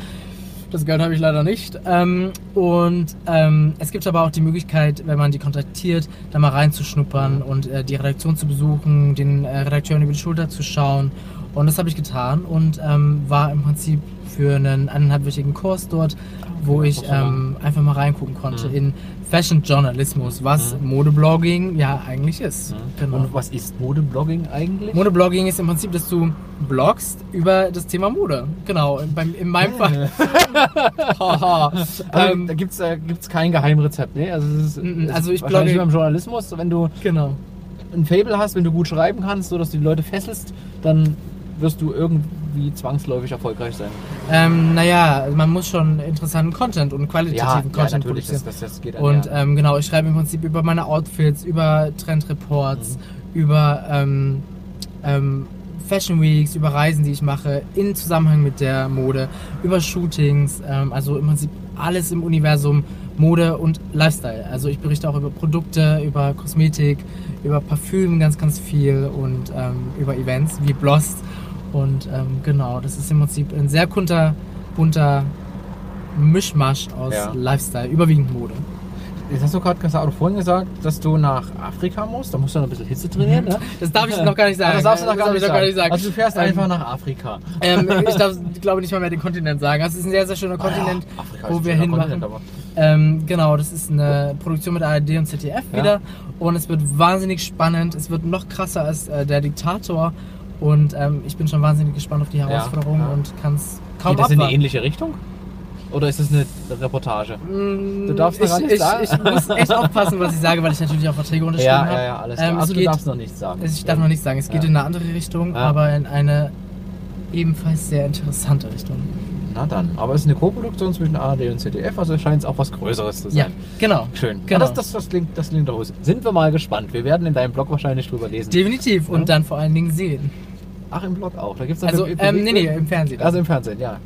S2: Das Geld habe ich leider nicht. Ähm, und ähm, es gibt aber auch die Möglichkeit, wenn man die kontaktiert, da mal reinzuschnuppern und äh, die Redaktion zu besuchen, den äh, Redakteuren über die Schulter zu schauen. Und das habe ich getan und ähm, war im Prinzip für einen eineinhalbwöchigen Kurs dort, wo ich ähm, einfach mal reingucken konnte
S1: Mhm.
S2: in Fashion Journalismus, was
S1: Mhm.
S2: Modeblogging ja eigentlich ist. Genau.
S1: Und was ist Modeblogging eigentlich?
S2: Modeblogging ist im Prinzip, dass du bloggst über das Thema Mode. Genau, beim, in meinem Fall.
S1: Also,
S2: ähm,
S1: da gibt es äh, gibt's kein Geheimrezept, ne? Also, es ist,
S2: Mhm,
S1: es
S2: also ich blogge-
S1: wie beim Journalismus, wenn du
S2: genau.
S1: ein Fable hast, wenn du gut schreiben kannst, so dass du die Leute fesselst, dann wirst du irgendwie zwangsläufig erfolgreich sein.
S2: Ähm, naja, man muss schon interessanten Content und qualitativen Content
S1: natürlich,
S2: produzieren.
S1: das, das, das geht
S2: Und ähm, genau, ich schreibe im Prinzip über meine Outfits, über Trendreports, über ähm, ähm, Fashion Weeks, über Reisen, die ich mache, in Zusammenhang mit der Mode, über Shootings, ähm, also im Prinzip alles im Universum Mode und Lifestyle. Also ich berichte auch über Produkte, über Kosmetik, über Parfüm ganz, ganz viel und ähm, über Events wie Blost. Und ähm, genau, das ist im Prinzip ein sehr bunter, bunter Mischmasch aus
S1: Ja.
S2: Lifestyle, überwiegend Mode.
S1: Jetzt hast du gerade vorhin gesagt, dass du nach Afrika musst. Da musst du noch ein bisschen Hitze trainieren, ne?
S2: Das darf ich noch gar nicht sagen.
S1: Das darfst du noch gar, nicht,
S2: gar nicht sagen.
S1: Also du fährst
S2: Ähm,
S1: einfach nach Afrika.
S2: Ähm, ich darf, glaube nicht mal mehr den Kontinent sagen. Das ist ein sehr, sehr schöner Kontinent,
S1: Ah, Afrika ist
S2: wo wir hinmachen.
S1: Kontinent,
S2: Ähm, genau, das ist eine Produktion mit ARD und ZDF
S1: Ja.
S2: wieder. Und es wird wahnsinnig spannend. Es wird noch krasser als äh, der Diktator. Und ähm, ich bin schon wahnsinnig gespannt auf die Herausforderung
S1: ja.
S2: und kann es kaum
S1: Geht das in eine ähnliche Richtung? Oder ist es eine Reportage?
S2: Mm,
S1: Du darfst noch
S2: ich,
S1: nichts
S2: ich,
S1: sagen.
S2: ich muss echt aufpassen, was ich sage, weil ich natürlich auch Verträge unterschrieben
S1: Ja,
S2: habe.
S1: ja, ja, alles
S2: Ähm,
S1: klar.
S2: es
S1: also du
S2: geht-
S1: darfst noch nichts sagen.
S2: Ich darf noch nicht sagen, es geht
S1: Ja.
S2: in eine andere Richtung,
S1: Ja.
S2: aber in eine ebenfalls sehr interessante Richtung.
S1: Na dann. Aber es ist eine Co-Produktion zwischen ARD und ZDF, also scheint es auch was Größeres zu
S2: Ja,
S1: sein.
S2: genau.
S1: Schön.
S2: Genau.
S1: Ja, das, das, das, klingt, das klingt doch Sind wir mal gespannt. Wir werden in deinem Blog wahrscheinlich drüber lesen.
S2: Definitiv und
S1: Ja.
S2: dann vor allen Dingen sehen.
S1: Ach, im Blog auch. Da gibt's
S2: Also,
S1: eine
S2: ähm, nee, nee, im Fernsehen.
S1: Also im Fernsehen, ja.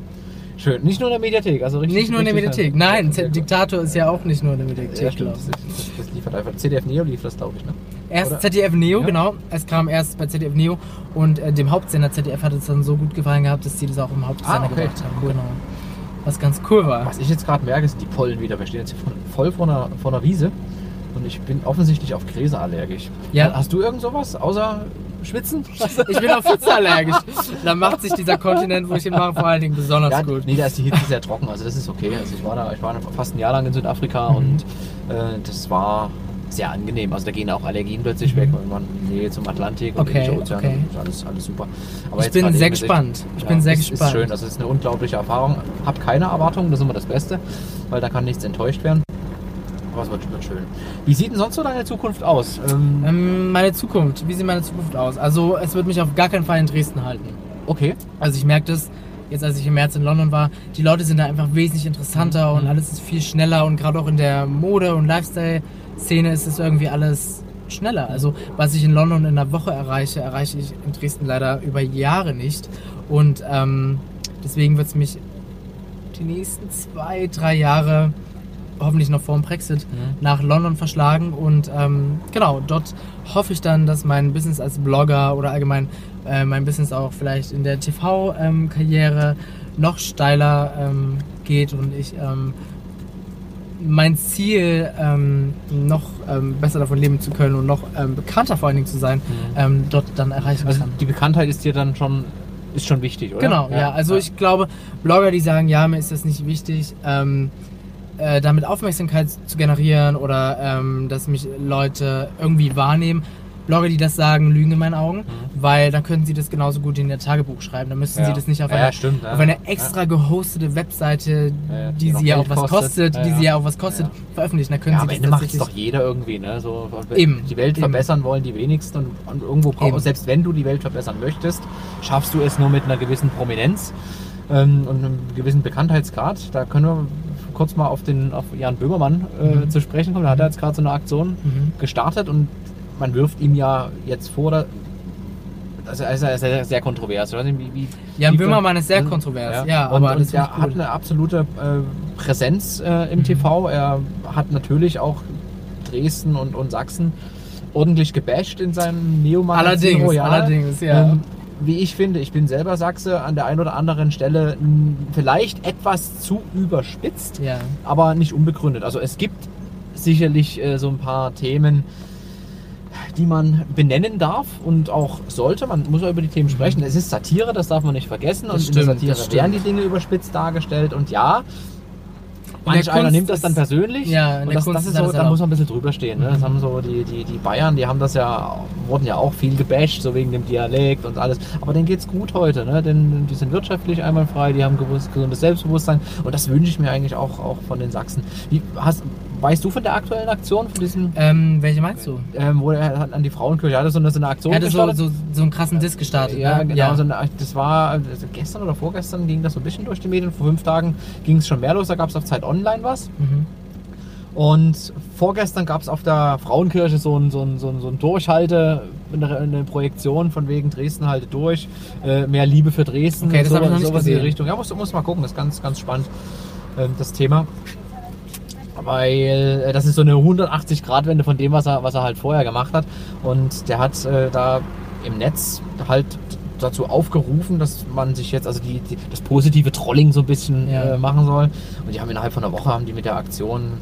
S1: Schön. Nicht nur in der Mediathek, also richtig.
S2: nicht nur in der Mediathek. Nein, Z. Diktator ist ja auch nicht nur in der Mediathek.
S1: Ja, stimmt. Das, das, liefert einfach. CDF Neo lief das, glaube ich, ne?
S2: Erst
S1: Oder?
S2: ZDF Neo,
S1: Ja.
S2: genau. Es kam erst bei ZDF Neo und äh, dem Hauptsender ZDF hat es dann so gut gefallen gehabt, dass die das auch im Hauptsender
S1: Ah, okay.
S2: gebracht haben.
S1: Cool.
S2: Genau. Was ganz cool war.
S1: Was ich jetzt gerade merke, sind die Pollen wieder. Wir stehen jetzt voll vor einer, vor einer Wiese und ich bin offensichtlich auf Gräser allergisch.
S2: Ja.
S1: Hast du irgend sowas außer Schwitzen?
S2: Ich bin auf Pfütze allergisch. Da macht sich dieser Kontinent, wo ich hinmache, vor allen Dingen besonders
S1: Ja,
S2: gut.
S1: nee, da ist die Hitze sehr trocken, also das ist okay. Also ich war da, ich war fast ein Jahr lang in Südafrika
S2: Mhm.
S1: und äh, das war sehr angenehm. Also da gehen auch Allergien plötzlich weg, weil man in Nähe zum Atlantik und
S2: Mhm. Okay,
S1: Indische Ozean
S2: okay.
S1: ist alles, alles super. Aber
S2: Ich
S1: jetzt
S2: bin sehr gespannt. Ich bin sehr
S1: ist,
S2: gespannt.
S1: Ist schön, das ist eine unglaubliche Erfahrung. Hab keine Erwartungen, das ist immer das Beste, weil da kann nichts enttäuscht werden. Es wird, wird schön. Wie sieht denn sonst so deine Zukunft aus? Ähm,
S2: Ähm, meine Zukunft. Wie sieht meine Zukunft aus? Also, es wird mich auf gar keinen Fall in Dresden halten.
S1: okay.
S2: Also, ich merke das jetzt als ich im März in London war, die Leute sind da einfach wesentlich interessanter
S1: Mhm.
S2: und alles ist viel schneller und gerade auch in der Mode- und Lifestyle-Szene ist es irgendwie alles schneller. Also was ich in London in einer Woche erreiche, erreiche ich in Dresden leider über Jahre nicht. Und ähm, deswegen wird es mich die nächsten zwei, drei Jahre hoffentlich noch vor dem Brexit
S1: Mhm.
S2: nach London verschlagen und ähm, genau, dort hoffe ich dann, dass mein Business als Blogger oder allgemein äh, mein Business auch vielleicht in der TV-Karriere noch steiler ähm, geht und ich ähm, mein Ziel, ähm, noch ähm, besser davon leben zu können und noch ähm, bekannter vor allen Dingen zu sein, ähm, dort dann erreichen
S1: Also
S2: kann.
S1: die Bekanntheit ist dir dann schon, ist schon wichtig, oder?
S2: Genau, ja. Also ich glaube, Blogger, die sagen, ja, mir ist das nicht wichtig, ähm, äh, damit Aufmerksamkeit zu generieren oder ähm, dass mich Leute irgendwie wahrnehmen. Blogger, die das sagen, lügen in meinen Augen, weil dann könnten sie das genauso gut in ihr Tagebuch schreiben. Dann müssten
S1: Mhm. Ja.
S2: sie das nicht auf
S1: Ja,
S2: einer,
S1: stimmt, ja.
S2: auf einer extra gehostete Webseite,
S1: die
S2: die sie ja auch was
S1: kostet.
S2: die sie ja auch was kostet, veröffentlichen. Dann können
S1: Ja,
S2: sie
S1: am
S2: das
S1: Ende macht es doch jeder irgendwie, ne? So,
S2: Eben.
S1: Die Welt
S2: Eben.
S1: verbessern wollen die wenigsten und, und irgendwo brauchst selbst wenn du die Welt verbessern möchtest, schaffst du es nur mit einer gewissen Prominenz ähm, und einem gewissen Bekanntheitsgrad. Da können wir kurz mal auf den auf Jan Böhmermann äh,
S2: Mhm.
S1: zu sprechen kommen. Da hat er jetzt gerade so eine Aktion
S2: Mhm.
S1: gestartet und man wirft ihm ja jetzt vor, dass also er ist ja sehr, sehr kontrovers. Ich weiß nicht, wie, wie,
S2: Jan
S1: wie-
S2: Böhmermann ist sehr kontrovers, ja,
S1: und,
S2: aber
S1: und er
S2: ich
S1: hat eine absolute äh, Präsenz äh, im
S2: Mhm.
S1: TV. Er hat natürlich auch Dresden und, und Sachsen ordentlich gebasht in seinem Neomagazin
S2: Allerdings,
S1: Royal.
S2: allerdings, ja.
S1: Ähm, wie ich finde, ich bin selber Sachse, an der einen oder anderen Stelle vielleicht etwas zu überspitzt,
S2: Ja.
S1: aber nicht unbegründet. Also es gibt sicherlich äh, so ein paar Themen, die man benennen darf und auch sollte. Man muss ja über die Themen sprechen. Es ist Satire, das darf man nicht vergessen.
S2: Das
S1: und in der
S2: stimmt,
S1: Satire werden die
S2: stimmt.
S1: Dinge überspitzt dargestellt. Und ja, manch einer nimmt das dann persönlich.
S2: Ja,
S1: und das, das ist so, da muss man ein bisschen drüber stehen. Ne? Das haben so die, die, die Bayern, die haben das ja, wurden ja auch viel gebasht, so wegen dem Dialekt und alles. Aber denen geht's gut heute, ne? denn die sind wirtschaftlich einwandfrei, die haben gewusst, gesundes Selbstbewusstsein und das wünsche ich mir eigentlich auch, auch von den Sachsen. Wie, hast, weißt du von der aktuellen Aktion, von diesem,
S2: Ähm, welche meinst du?
S1: ähm, wo er hat an die Frauenkirche hatte so eine, so eine Aktion
S2: Er hatte so, so, so einen krassen Disk gestartet.
S1: Ja,
S2: ne?
S1: genau. So eine, das war also gestern oder vorgestern ging das so ein bisschen durch die Medien. Vor fünf Tagen ging es schon mehr los. Da gab es auf Zeit Online was.
S2: Mhm.
S1: Und vorgestern gab es auf der Frauenkirche so ein, so ein, so ein, so ein Durchhalte, eine, eine Projektion von wegen Dresden halte durch, äh, mehr Liebe für Dresden.
S2: Okay, das hab ich noch nicht
S1: sowas in die
S2: gesehen.
S1: Richtung. Ja, muss, muss mal gucken, das ist ganz, ganz spannend, ähm, das Thema. Weil äh, das ist so eine 180-Grad-Wende von dem, was er, was er halt vorher gemacht hat. Und der hat äh, da im Netz halt dazu aufgerufen, dass man sich jetzt, also die, die, das positive Trolling so ein bisschen
S2: Ja.
S1: äh, machen soll. Und die haben innerhalb von einer Woche haben die mit der Aktion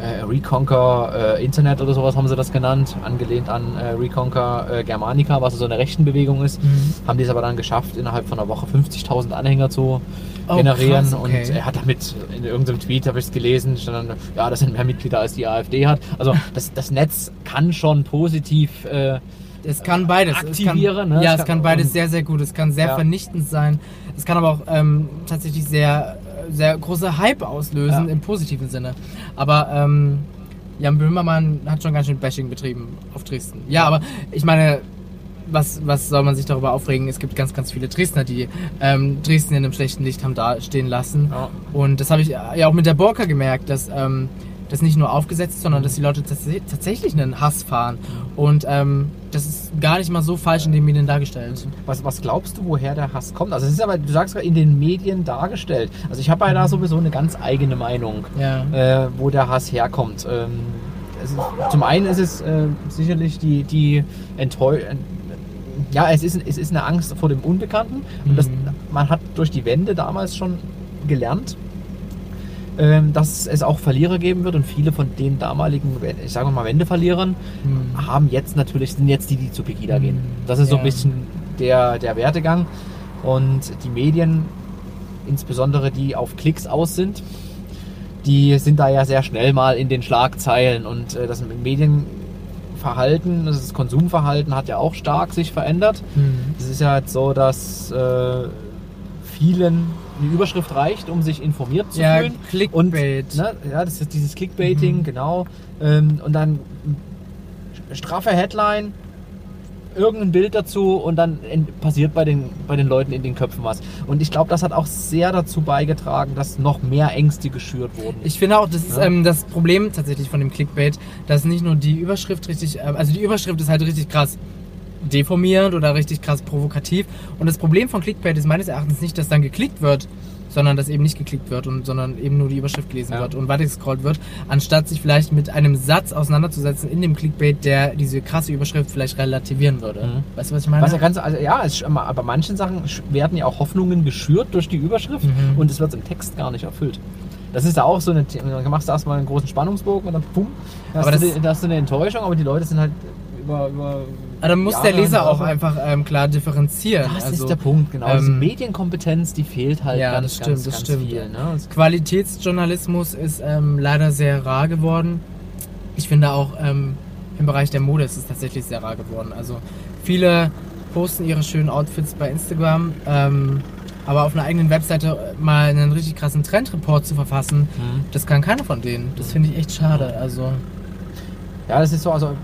S1: äh, Reconquer äh, Internet oder sowas haben sie das genannt, angelehnt an äh, Reconquer äh, Germanica, was so eine rechten Bewegung ist.
S2: Mhm.
S1: Haben die es aber dann geschafft, innerhalb von einer Woche 50.000 Anhänger zu
S2: Oh,
S1: generieren.
S2: krass, okay.
S1: Und er hat damit in irgendeinem Tweet, habe ich es gelesen, stand dann, ja, das sind mehr Mitglieder als die AfD hat. Also das, das Netz kann schon positiv äh,
S2: Es kann beides.
S1: Aktiviere,
S2: es kann,
S1: ne?
S2: Ja,
S1: Es kann-
S2: beides sehr, sehr gut. Es kann sehr
S1: Ja.
S2: vernichtend sein. Es kann aber auch ähm, tatsächlich sehr, sehr große Hype auslösen
S1: Ja.
S2: im positiven Sinne. Aber ähm, Jan Böhmermann hat schon ganz schön Bashing betrieben auf Dresden. Ja, aber ich meine, was, was soll man sich darüber aufregen? Es gibt ganz, ganz viele Dresdner, die ähm, Dresden in einem schlechten Licht haben dastehen lassen.
S1: Ja.
S2: Und das habe ich ja auch mit der Borka gemerkt, dass ähm, das nicht nur aufgesetzt ist, sondern dass die Leute tats tatsächlich einen Hass fahren. Und ähm, das ist gar nicht mal so falsch in den Medien dargestellt.
S1: Was, was glaubst du, woher der Hass kommt? Also es ist aber, du sagst gerade, in den Medien dargestellt. Also ich habe ja da sowieso eine ganz eigene Meinung,
S2: Ja.
S1: äh, wo der Hass herkommt. Ähm, ist, zum einen ist es äh, sicherlich die, die Enttäu ja, es ist, es ist eine Angst vor dem Unbekannten. Und das,
S2: Mhm.
S1: man hat durch die Wende damals schon gelernt, ähm, dass es auch Verlierer geben wird und viele von den damaligen, ich sage mal Wendeverlierern,
S2: Hm.
S1: haben jetzt natürlich, sind jetzt die, die zu Pegida gehen. Das ist so ein bisschen der, der Werdegang. Und die Medien, insbesondere die auf Klicks aus sind, die sind da ja sehr schnell mal in den Schlagzeilen. Und äh, das Medienverhalten, das Konsumverhalten hat ja auch stark sich verändert.
S2: Hm.
S1: Es ist ja jetzt so, dass äh, vielen eine Überschrift reicht, um sich informiert zu
S2: Ja,
S1: fühlen.
S2: Clickbait.
S1: Und, ne, ja, das ist dieses Clickbaiting,
S2: Mhm.
S1: genau. Ähm, und dann straffe Headline, irgendein Bild dazu und dann passiert bei den, bei den Leuten in den Köpfen was. Und ich glaube, das hat auch sehr dazu beigetragen, dass noch mehr Ängste geschürt wurden.
S2: Ich finde auch, das ist
S1: Ja.
S2: ähm, das Problem tatsächlich von dem Clickbait, dass nicht nur die Überschrift richtig, ähm, also die Überschrift ist halt richtig krass deformierend oder richtig krass provokativ. Und das Problem von Clickbait ist meines Erachtens nicht, dass dann geklickt wird, sondern dass eben nicht geklickt wird und sondern eben nur die Überschrift gelesen
S1: Ja.
S2: wird und weitergescrollt wird, anstatt sich vielleicht mit einem Satz auseinanderzusetzen in dem Clickbait, der diese krasse Überschrift vielleicht relativieren würde.
S1: Mhm.
S2: Weißt du, was ich meine?
S1: Was ja ganz, also ja, es, aber bei manchen Sachen werden ja auch Hoffnungen geschürt durch die Überschrift
S2: Mhm.
S1: und es wird im Text gar nicht erfüllt. Das ist ja auch so eine, dann machst du erstmal einen großen Spannungsbogen und dann bumm, hast,
S2: Aber
S1: du,
S2: das-
S1: die- hast du eine Enttäuschung, aber die Leute sind halt über. über
S2: Aber dann muss
S1: Jahre
S2: der Leser auch einfach ähm, klar differenzieren.
S1: Das
S2: also,
S1: ist der Punkt, genau.
S2: Ähm,
S1: Medienkompetenz, die fehlt halt
S2: ja,
S1: ganz,
S2: das stimmt,
S1: ganz,
S2: das
S1: ganz
S2: stimmt.
S1: viel. Ne?
S2: Qualitätsjournalismus ist ähm, leider sehr rar geworden. Ich finde auch ähm, im Bereich der Mode ist es tatsächlich sehr rar geworden. Also viele posten ihre schönen Outfits bei Instagram, ähm, aber auf einer eigenen Webseite mal einen richtig krassen Trendreport zu verfassen,
S1: Mhm.
S2: das kann keiner von denen. Das finde ich echt schade. Also
S1: Ja, das ist so, also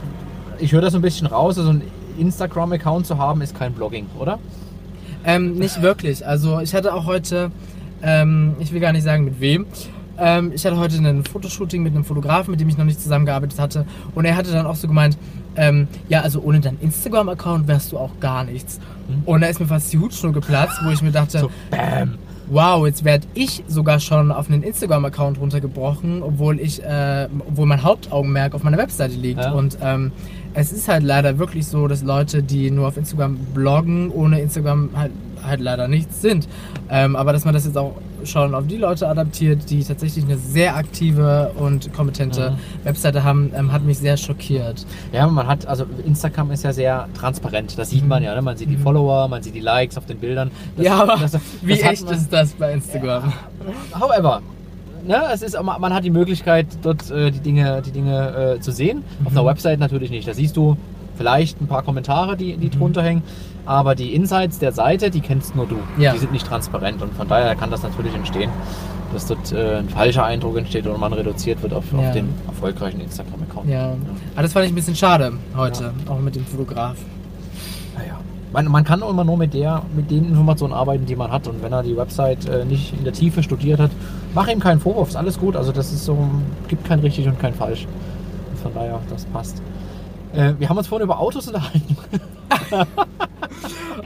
S1: ich höre das so ein bisschen raus, also ein Instagram-Account zu haben, ist kein Blogging, oder?
S2: Ähm, nicht wirklich. Also ich hatte auch heute, ähm, ich will gar nicht sagen mit wem, ähm, ich hatte heute ein Fotoshooting mit einem Fotografen, mit dem ich noch nicht zusammengearbeitet hatte. Und er hatte dann auch so gemeint, ähm, ja, also ohne deinen Instagram-Account wärst du auch gar nichts. Und da ist mir fast die Hutschnur geplatzt, wo ich mir dachte,
S1: So, bam.
S2: wow, jetzt werde ich sogar schon auf einen Instagram-Account runtergebrochen, obwohl ich, äh, obwohl mein Hauptaugenmerk auf meiner Webseite liegt.
S1: Ja.
S2: Und ähm, es ist halt leider wirklich so, dass Leute, die nur auf Instagram bloggen, ohne Instagram halt, halt leider nichts sind. Ähm, aber dass man das jetzt auch schon auf die Leute adaptiert, die tatsächlich eine sehr aktive und kompetente
S1: Mhm.
S2: Webseite haben, ähm, hat mich sehr schockiert.
S1: Ja, man hat, also Instagram ist ja sehr transparent, das sieht man ja, ne? man sieht die
S2: Mhm.
S1: Follower, man sieht die Likes auf den Bildern. Das-
S2: ja, aber
S1: das-
S2: wie
S1: das hat
S2: echt
S1: man-
S2: ist das bei Instagram?
S1: However, ne, es ist, man hat die Möglichkeit, dort äh, die Dinge, die Dinge äh, zu sehen. Auf einer
S2: Mhm.
S1: Website natürlich nicht. Da siehst du vielleicht ein paar Kommentare, die, die
S2: Mhm.
S1: drunter hängen, aber die Insights der Seite, die kennst nur du.
S2: Ja.
S1: Die sind nicht transparent und von daher kann das natürlich entstehen, dass dort äh, ein falscher Eindruck entsteht und man reduziert wird auf,
S2: Ja.
S1: auf den erfolgreichen Instagram-Account.
S2: Ja, aber das fand ich ein bisschen schade heute, auch mit dem Fotograf.
S1: Naja. Man, man kann immer nur mit, der, mit den Informationen arbeiten, die man hat. Und wenn er die Website äh, nicht in der Tiefe studiert hat, mach ihm keinen Vorwurf, ist alles gut. Also das ist so, gibt kein richtig und kein falsch. Und von daher, das passt. Äh, wir haben uns vorhin über Autos unterhalten.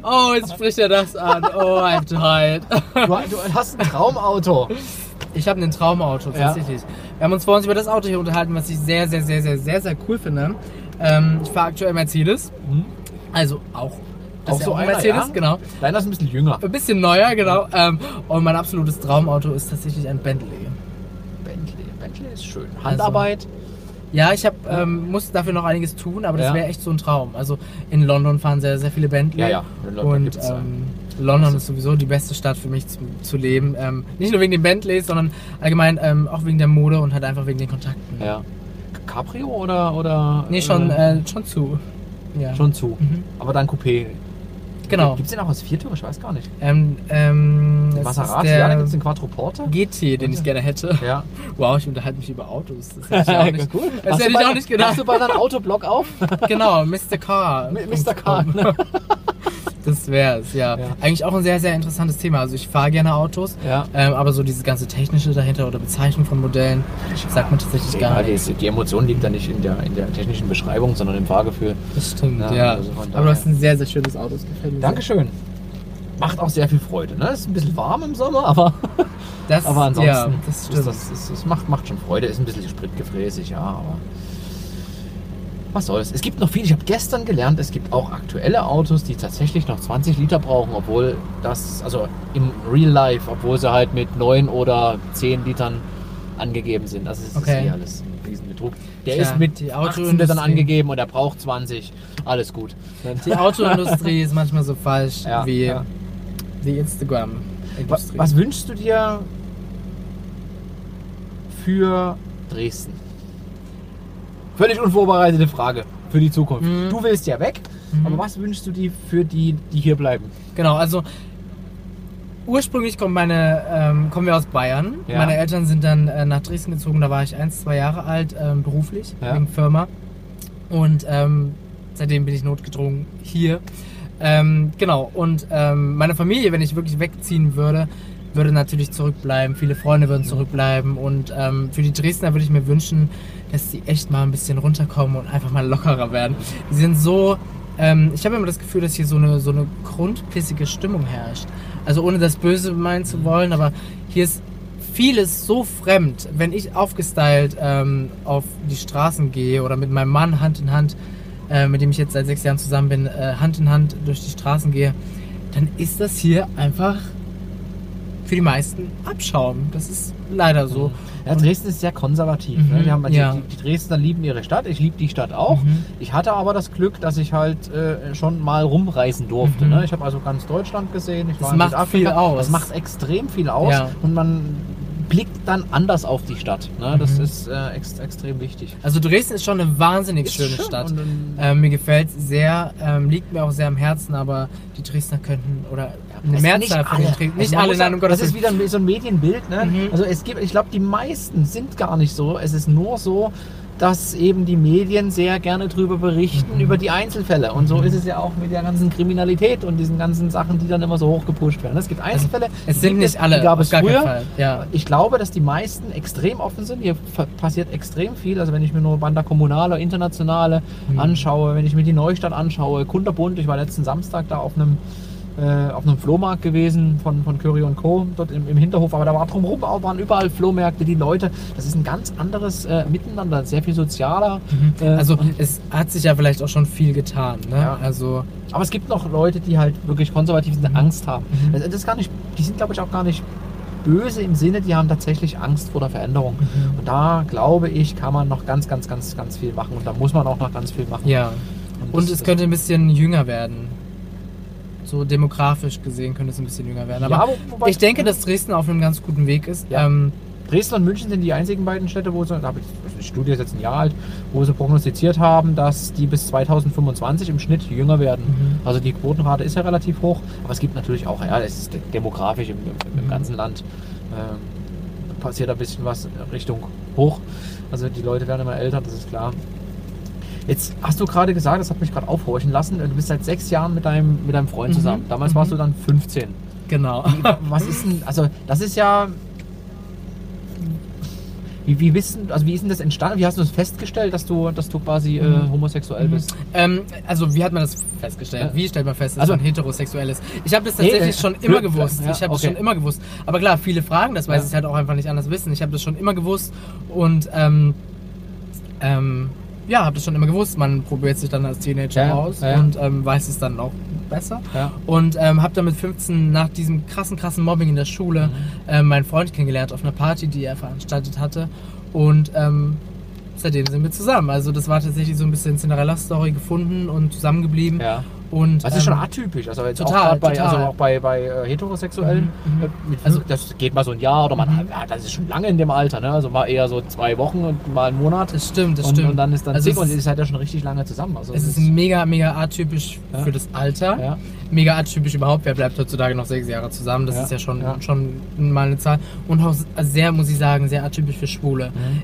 S2: Oh, jetzt spricht er das an. Oh, I'm tired.
S1: Du, du hast ein Traumauto.
S2: Ich habe ein Traumauto,
S1: Ja.
S2: tatsächlich. Wir haben uns vor uns über das Auto hier unterhalten, was ich sehr, sehr, sehr, sehr, sehr, sehr cool finde. Ähm, ich fahre aktuell Mercedes.
S1: Mhm.
S2: Also auch.
S1: Auch so
S2: ein Mercedes,
S1: ja?
S2: genau.
S1: Deiner ist ein bisschen jünger.
S2: Ein bisschen neuer, genau. Ähm, und mein absolutes Traumauto ist tatsächlich ein Bentley.
S1: Bentley. Bentley ist schön. Handarbeit.
S2: Ja, ich hab, ähm, muss dafür noch einiges tun, aber das
S1: Ja.
S2: wäre echt so ein Traum. Also in London fahren sehr, sehr viele Bentley.
S1: Ja, ja, in London
S2: Und
S1: gibt's, ja.
S2: ähm, London ist sowieso die beste Stadt für mich zu, zu leben. Ähm, nicht nur wegen den Bentleys, sondern allgemein ähm, auch wegen der Mode und halt einfach wegen den Kontakten.
S1: ja. Cabrio oder. oder
S2: Nee, schon,
S1: äh,
S2: äh, schon zu. Ja.
S1: schon zu.
S2: Mhm.
S1: Aber dann Coupé.
S2: Genau.
S1: Gibt es den auch als Viertür? Ich weiß gar nicht.
S2: Ähm, ähm,
S1: Maserati,
S2: der
S1: ja, dann gibt es den Quattroporter.
S2: GT, den ich gerne hätte.
S1: Ja.
S2: Wow, ich unterhalte mich über Autos. Das hätte ich auch nicht,
S1: cool.
S2: das hätte
S1: du
S2: ich
S1: bei-
S2: auch nicht gedacht.
S1: Hast du bei deinem Autoblog auf?
S2: genau, Mr. Car.
S1: Mr. Car.
S2: Das wär's, ja.
S1: Ja.
S2: Eigentlich auch ein sehr, sehr interessantes Thema. Also ich fahre gerne Autos,
S1: Ja.
S2: ähm, aber so dieses ganze Technische dahinter oder Bezeichnung von Modellen sagt mir tatsächlich gar
S1: Ja,
S2: nichts.
S1: die, die Emotion liegt da nicht in der, in der technischen Beschreibung, sondern im Fahrgefühl.
S2: Das stimmt,
S1: Ja,
S2: ja.
S1: also
S2: aber du hast ein sehr, sehr schönes Auto. Das gefällt mir
S1: Dankeschön. Macht auch sehr viel Freude. Ne? Ist ein bisschen warm im Sommer, aber.
S2: Das,
S1: aber ansonsten
S2: das
S1: das, das macht, macht schon Freude. Ist ein bisschen spritgefräßig, ja, aber was soll's. Es gibt noch viel. Ich habe gestern gelernt, es gibt auch aktuelle Autos, die tatsächlich noch 20 Liter brauchen, obwohl das, also im Real Life, obwohl sie halt mit 9 oder 10 Litern angegeben sind. Also es
S2: Okay.
S1: ist eh alles ein Riesenbetrug. Der
S2: Tja,
S1: ist mit
S2: die
S1: 18
S2: Autoindustrie-
S1: Litern angegeben und er braucht 20. Alles gut.
S2: Die Autoindustrie ist manchmal so falsch
S1: Ja,
S2: wie
S1: ja.
S2: die
S1: Was,
S2: Instagram-Industrie.
S1: was wünschst du dir für Dresden? Völlig unvorbereitete Frage für die Zukunft.
S2: Mhm.
S1: Du willst ja weg,
S2: Mhm.
S1: aber was wünschst du dir für die, die hier bleiben?
S2: Genau, also ursprünglich kommen, meine, ähm, kommen wir aus Bayern.
S1: Ja.
S2: Meine Eltern sind dann äh, nach Dresden gezogen, da war ich ein, zwei Jahre alt, ähm, beruflich,
S1: Ja.
S2: wegen Firma. Und ähm, seitdem bin ich notgedrungen hier. Ähm, genau, und ähm, meine Familie, wenn ich wirklich wegziehen würde, würde natürlich zurückbleiben. Viele Freunde würden zurückbleiben. Und ähm, für die Dresdner würde ich mir wünschen, dass sie echt mal ein bisschen runterkommen und einfach mal lockerer werden. Die sind so. Ähm, ich habe immer das Gefühl, dass hier so eine, so eine grundpissige Stimmung herrscht. Also ohne das Böse meinen zu wollen, aber hier ist vieles so fremd. Wenn ich aufgestylt ähm, auf die Straßen gehe oder mit meinem Mann Hand in Hand, äh, mit dem ich jetzt seit sechs Jahren zusammen bin, äh, Hand in Hand durch die Straßen gehe, dann ist das hier einfach für die meisten Abschaum. Das ist leider so.
S1: Ja, Dresden ist sehr konservativ.
S2: Mhm,
S1: ne? die, haben, die,
S2: ja.
S1: die, die Dresdner lieben ihre Stadt, ich liebe die Stadt auch.
S2: Mhm.
S1: Ich hatte aber das Glück, dass ich halt äh, schon mal rumreisen durfte.
S2: Mhm.
S1: Ne? Ich habe also ganz Deutschland gesehen. Ich
S2: Das
S1: war
S2: macht
S1: Südafrika.
S2: viel aus.
S1: Das macht extrem viel aus
S2: Ja.
S1: und man blickt dann anders auf die Stadt. Ne? Das
S2: Mhm.
S1: ist äh, ex extrem wichtig.
S2: Also Dresden ist schon eine wahnsinnig
S1: Ist
S2: schöne
S1: schön
S2: Stadt.
S1: ähm,
S2: Ähm, mir gefällt sehr, ähm, liegt mir auch sehr am Herzen, aber die Dresdner könnten oder eine
S1: Es-
S2: Mehrzahl von den
S1: Also
S2: nicht alle, nein, um Gottes
S1: Das ist wieder so ein Medienbild. Ne?
S2: Mhm.
S1: Also es gibt, ich glaube, die meisten sind gar nicht so. Es ist nur so, dass eben die Medien sehr gerne darüber berichten,
S2: Mhm.
S1: über die Einzelfälle. Und so ist es ja auch mit der ganzen Kriminalität und diesen ganzen Sachen, die dann immer so hoch gepusht werden. Es gibt Einzelfälle,
S2: Es sind nicht alle,
S1: die gab es früher.
S2: Ja.
S1: Ich glaube, dass die meisten extrem offen sind. Hier passiert extrem viel. Also wenn ich mir nur Banda Kommunale, Internationale
S2: Mhm.
S1: anschaue, wenn ich mir die Neustadt anschaue, Kunterbund, ich war letzten Samstag da auf einem äh, auf einem Flohmarkt gewesen von, von Curry und Co. dort im, im Hinterhof, aber da war drumherum auch, waren überall Flohmärkte, die Leute, das ist ein ganz anderes äh, Miteinander, sehr viel sozialer. Äh,
S2: Also
S1: und,
S2: es hat sich ja vielleicht auch schon viel getan. Ne?
S1: Ja.
S2: Also
S1: aber es gibt noch Leute, die halt wirklich konservativ sind, Angst haben.
S2: Mhm.
S1: Das, ist gar nicht, die sind glaube ich auch gar nicht böse im Sinne, die haben tatsächlich Angst vor der Veränderung.
S2: Mhm.
S1: Und da glaube ich, kann man noch ganz, ganz, ganz, ganz viel machen und da muss man auch noch ganz viel machen.
S2: ja. Und
S1: das-
S2: es könnte ein bisschen jünger werden. So demografisch gesehen könnte es ein bisschen jünger werden. Aber
S1: Ja,
S2: ich denke, dass Dresden auf einem ganz guten Weg ist.
S1: Ja.
S2: Ähm,
S1: Dresden und München sind die einzigen beiden Städte, wo sie, da habe ich, die Studie ist jetzt ein Jahr alt, wo sie prognostiziert haben, dass die bis 2025 im Schnitt jünger werden.
S2: Mhm.
S1: Also die Quotenrate ist ja relativ hoch, aber es gibt natürlich auch, ja, es ist demografisch im, im, im
S2: Mhm.
S1: ganzen Land ähm, passiert ein bisschen was Richtung hoch. Also die Leute werden immer älter, das ist klar. Jetzt hast du gerade gesagt, das hat mich gerade aufhorchen lassen, du bist seit sechs Jahren mit deinem, mit deinem Freund
S2: Mhm.
S1: zusammen. Damals
S2: Mhm.
S1: warst du dann 15.
S2: genau.
S1: Was ist denn, also das ist ja. Wie, wie, bist, denn- also wie ist denn das entstanden? Wie hast du das festgestellt, dass du, dass du quasi äh,
S2: Mhm.
S1: homosexuell bist?
S2: Ähm, also wie hat man das festgestellt? Wie stellt man fest, dass
S1: Also-
S2: man heterosexuell ist? Ich habe das
S1: Nee,
S2: tatsächlich
S1: äh,
S2: schon immer gewusst.
S1: ja,
S2: ich habe das
S1: okay.
S2: schon immer gewusst. Aber klar, viele fragen das, weil
S1: Ja.
S2: sie es halt auch einfach nicht anders wissen. Ich habe das schon immer gewusst und ähm, ähm, ja, habe das schon immer gewusst. Man probiert sich dann als Teenager
S1: Ja,
S2: aus
S1: ja.
S2: und ähm, weiß es dann auch besser.
S1: Ja.
S2: Und ähm, habe dann mit 15 nach diesem krassen, krassen Mobbing in der Schule
S1: Mhm.
S2: ähm, meinen Freund kennengelernt auf einer Party, die er veranstaltet hatte. Und ähm, seitdem sind wir zusammen. Also das war tatsächlich so ein bisschen Cinderella-Story gefunden und zusammengeblieben.
S1: ja.
S2: Und,
S1: Das ist schon
S2: ähm,
S1: atypisch. Also jetzt
S2: total,
S1: auch bei,
S2: total.
S1: also auch bei, bei äh, Heterosexuellen.
S2: Mhm, mhm.
S1: äh,
S2: Also-
S1: das geht mal so ein Jahr oder man,
S2: Mhm.
S1: ja, das ist schon lange in dem Alter, ne? Also mal eher so zwei Wochen und mal einen Monat.
S2: Das stimmt, das
S1: und,
S2: stimmt.
S1: und dann ist dann
S2: Also
S1: und
S2: ist-
S1: seid ja schon richtig lange zusammen. Also
S2: Es ist mega, mega atypisch
S1: Ja.
S2: für das Alter.
S1: ja.
S2: Mega atypisch überhaupt. Wer bleibt heutzutage noch sechs Jahre zusammen? Das ist ja schon, schon mal eine Zahl. Und auch sehr, muss ich sagen, sehr atypisch für Schwule.
S1: Mhm.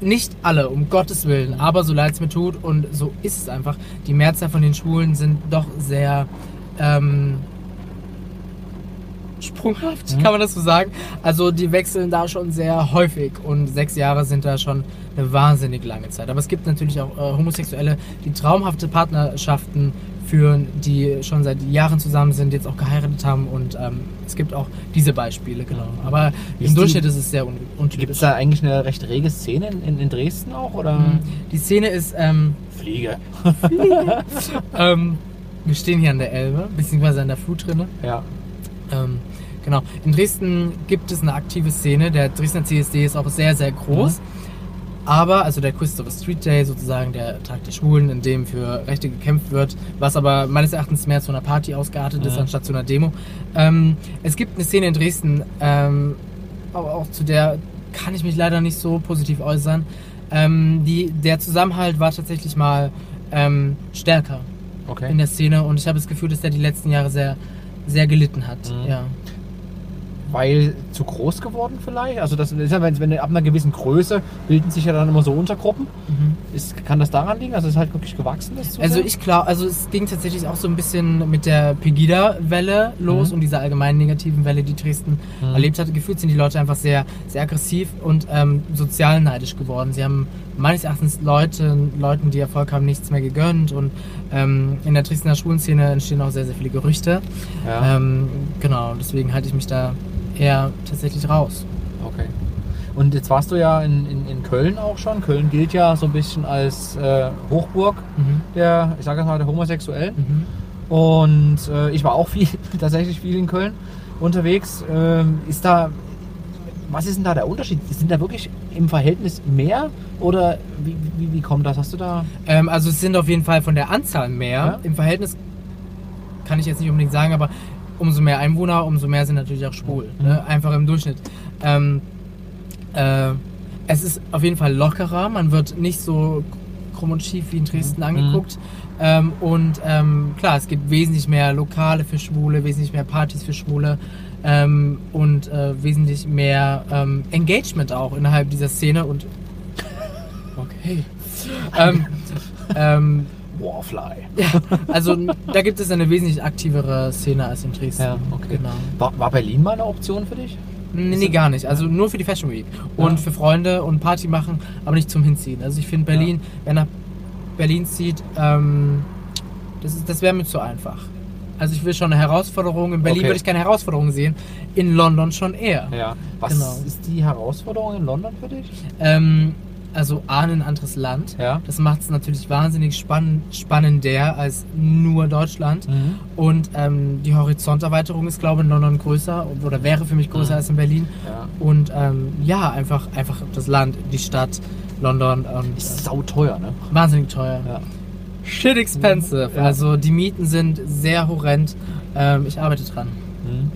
S2: Nicht alle, um Gottes Willen, aber so leid es mir tut und so ist es einfach. Die Mehrzahl von den Schwulen sind doch sehr ähm, sprunghaft,
S1: Mhm.
S2: kann man das so sagen. Also die wechseln da schon sehr häufig und sechs Jahre sind da schon eine wahnsinnig lange Zeit. Aber es gibt natürlich auch äh, Homosexuelle, die traumhafte Partnerschaften führen, die schon seit Jahren zusammen sind, jetzt auch geheiratet haben und ähm, es gibt auch diese Beispiele, genau. Aber im
S1: ist die-
S2: Durchschnitt ist es sehr un
S1: Gibt es
S2: untypisch.
S1: da eigentlich eine recht rege Szene in, in, Dresden auch? Oder?
S2: Mhm. Die Szene ist, ähm,
S1: Fliege.
S2: ähm, wir stehen hier an der Elbe, beziehungsweise an der Flutrinne.
S1: Ja.
S2: Ähm, genau. In Dresden gibt es eine aktive Szene. Der Dresdner CSD ist auch sehr, sehr groß. Aber, also der Christopher Street Day, sozusagen der Tag der Schwulen, in dem für Rechte gekämpft wird, was aber meines Erachtens mehr zu einer Party ausgeartet ist,
S1: Mhm.
S2: anstatt zu einer Demo. Ähm, es gibt eine Szene in Dresden, ähm, aber auch zu der kann ich mich leider nicht so positiv äußern. Ähm, die, der Zusammenhalt war tatsächlich mal ähm, stärker
S1: Okay.
S2: in der Szene und ich habe das Gefühl, dass der die letzten Jahre sehr, sehr gelitten hat.
S1: Mhm.
S2: Ja.
S1: Weil zu groß geworden vielleicht? Also das ist ja, wenn, wenn ab einer gewissen Größe bilden sich ja dann immer so Untergruppen. Ist, kann das daran liegen, dass es halt wirklich gewachsen ist?
S2: Also ich glaube, also es ging tatsächlich auch so ein bisschen mit der Pegida-Welle los
S1: Mhm.
S2: und dieser allgemeinen negativen Welle, die Dresden
S1: Mhm.
S2: erlebt hatte. Gefühlt sind die Leute einfach sehr, sehr aggressiv und ähm, sozial neidisch geworden. Sie haben meines Erachtens Leute, Leuten, die Erfolg haben, nichts mehr gegönnt und ähm, in der Dresdner Schwulenszene entstehen auch sehr, sehr viele Gerüchte.
S1: Ja,
S2: Ähm, genau, deswegen halte ich mich da eher tatsächlich raus.
S1: okay. Und jetzt warst du ja in, in, in Köln auch schon. Köln gilt ja so ein bisschen als äh, Hochburg
S2: Mhm.
S1: der, ich sage jetzt mal, der Homosexuellen.
S2: Mhm.
S1: Und äh, ich war auch viel, tatsächlich viel in Köln unterwegs. Ähm, ist da, was ist denn da der Unterschied? Sind da wirklich im Verhältnis mehr oder wie, wie, wie kommt das? Hast du da?
S2: Ähm, also es sind auf jeden Fall von der Anzahl mehr.
S1: Ja.
S2: Im Verhältnis kann ich jetzt nicht unbedingt sagen, aber umso mehr Einwohner, umso mehr sind natürlich auch schwul.
S1: Mhm.
S2: Ne? Einfach im Durchschnitt. Ähm, äh, es ist auf jeden Fall lockerer. Man wird nicht so krumm und schief wie in Dresden
S1: Mhm.
S2: angeguckt. Ähm, und ähm, klar, es gibt wesentlich mehr Lokale für Schwule, wesentlich mehr Partys für Schwule. Ähm, und äh, wesentlich mehr ähm, Engagement auch innerhalb dieser Szene und okay. ähm, ähm,
S1: Warfly.
S2: ja, also da gibt es eine wesentlich aktivere Szene als in Dresden.
S1: Ja, okay.
S2: Genau.
S1: War, war Berlin mal eine Option für dich?
S2: Nee, nee, gar nicht. Also nur für die Fashion Week. Und
S1: Ja.
S2: für Freunde und Party machen, aber nicht zum Hinziehen. Also ich finde Berlin, wer nach Berlin zieht, ähm, das, ist- das wäre mir zu einfach. Also ich will schon eine Herausforderung. In Berlin
S1: Okay.
S2: würde ich keine Herausforderung sehen. In London schon eher.
S1: Ja. Was
S2: Genau.
S1: ist die Herausforderung in London für dich?
S2: Ähm, also A, ein anderes Land.
S1: Ja.
S2: Das macht es natürlich wahnsinnig spann spannender als nur Deutschland.
S1: Mhm.
S2: Und ähm, die Horizonterweiterung ist, glaube ich, in London größer oder wäre für mich größer
S1: Mhm.
S2: als in Berlin.
S1: Ja.
S2: Und ähm, ja, einfach, einfach das Land, die Stadt, London und
S1: Ist sauteuer, ne?
S2: äh, wahnsinnig teuer.
S1: Ja.
S2: Shit expensive. Also die Mieten sind sehr horrend. Ähm, ich arbeite dran.
S1: Mhm.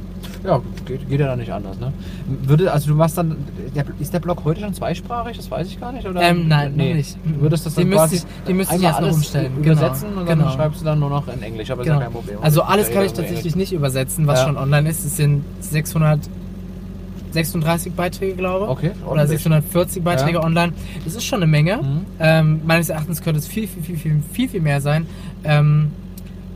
S1: Ja, geht, geht ja dann nicht anders, ne? Würde, also du machst dann, der, ist der Blog heute schon zweisprachig? Das weiß ich gar nicht, oder?
S2: Ähm, nein, noch nicht.
S1: Du würdest das
S2: Die
S1: dann
S2: müsste
S1: quasi
S2: ich- die müsste ich erst noch umstellen.
S1: übersetzen
S2: Genau,
S1: und dann
S2: genau.
S1: schreibst du dann nur noch in Englisch, aber ist
S2: Genau.
S1: ja kein Problem.
S2: Also alles kann ich tatsächlich nicht übersetzen, was
S1: Ja.
S2: schon online ist. Es sind 636 Beiträge, glaube ich.
S1: Okay,
S2: Oder
S1: ordentlich.
S2: 640 Beiträge
S1: Ja.
S2: online. Das ist schon eine Menge.
S1: Mhm.
S2: Ähm, meines Erachtens könnte es viel, viel, viel, viel, viel, viel mehr sein. Ähm,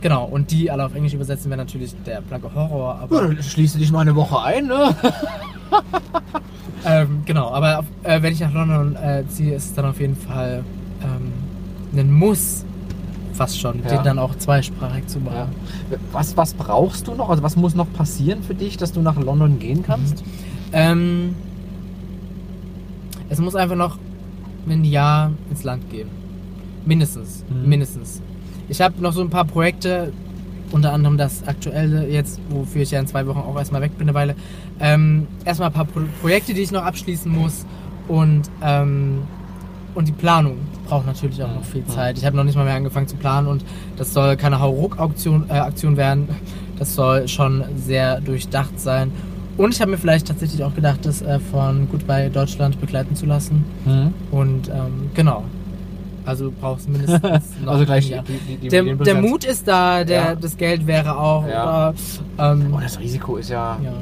S2: genau, und die alle auf Englisch übersetzen wäre natürlich der blanke Horror.
S1: Ja,
S2: Aber,
S1: dann schließe dich mal eine Woche ein, ne?
S2: ähm, genau, aber auf, äh, wenn ich nach London äh, ziehe, ist es dann auf jeden Fall ähm, ein Muss, fast schon,
S1: Ja.
S2: den dann auch zweisprachig zu machen.
S1: Was, was brauchst du noch? Also was muss noch passieren für dich, dass du nach London gehen kannst?
S2: Ähm, es muss einfach noch ein Jahr ins Land gehen. Mindestens.
S1: Mhm.
S2: Mindestens. Ich habe noch so ein paar Projekte, unter anderem das aktuelle jetzt, wofür ich ja in zwei Wochen auch erstmal weg bin eine Weile. Ähm, erstmal ein paar Pro Projekte, die ich noch abschließen muss und, ähm, und die Planung braucht natürlich auch noch viel
S1: Mhm.
S2: Zeit. Ich habe noch nicht mal mehr angefangen zu planen und das soll keine Hauruck-Aktion äh, Aktion werden. Das soll schon sehr durchdacht sein. Und ich habe mir vielleicht tatsächlich auch gedacht, das äh, von Goodbye Deutschland begleiten zu lassen.
S1: Mhm.
S2: Und ähm, genau. Also du brauchst mindestens
S1: Also gleich die, die, die
S2: Der, der. Mut ist da, der,
S1: Ja.
S2: das Geld wäre auch
S1: Ja.
S2: da. Ähm,
S1: Oh, das Risiko ist ja,
S2: ja.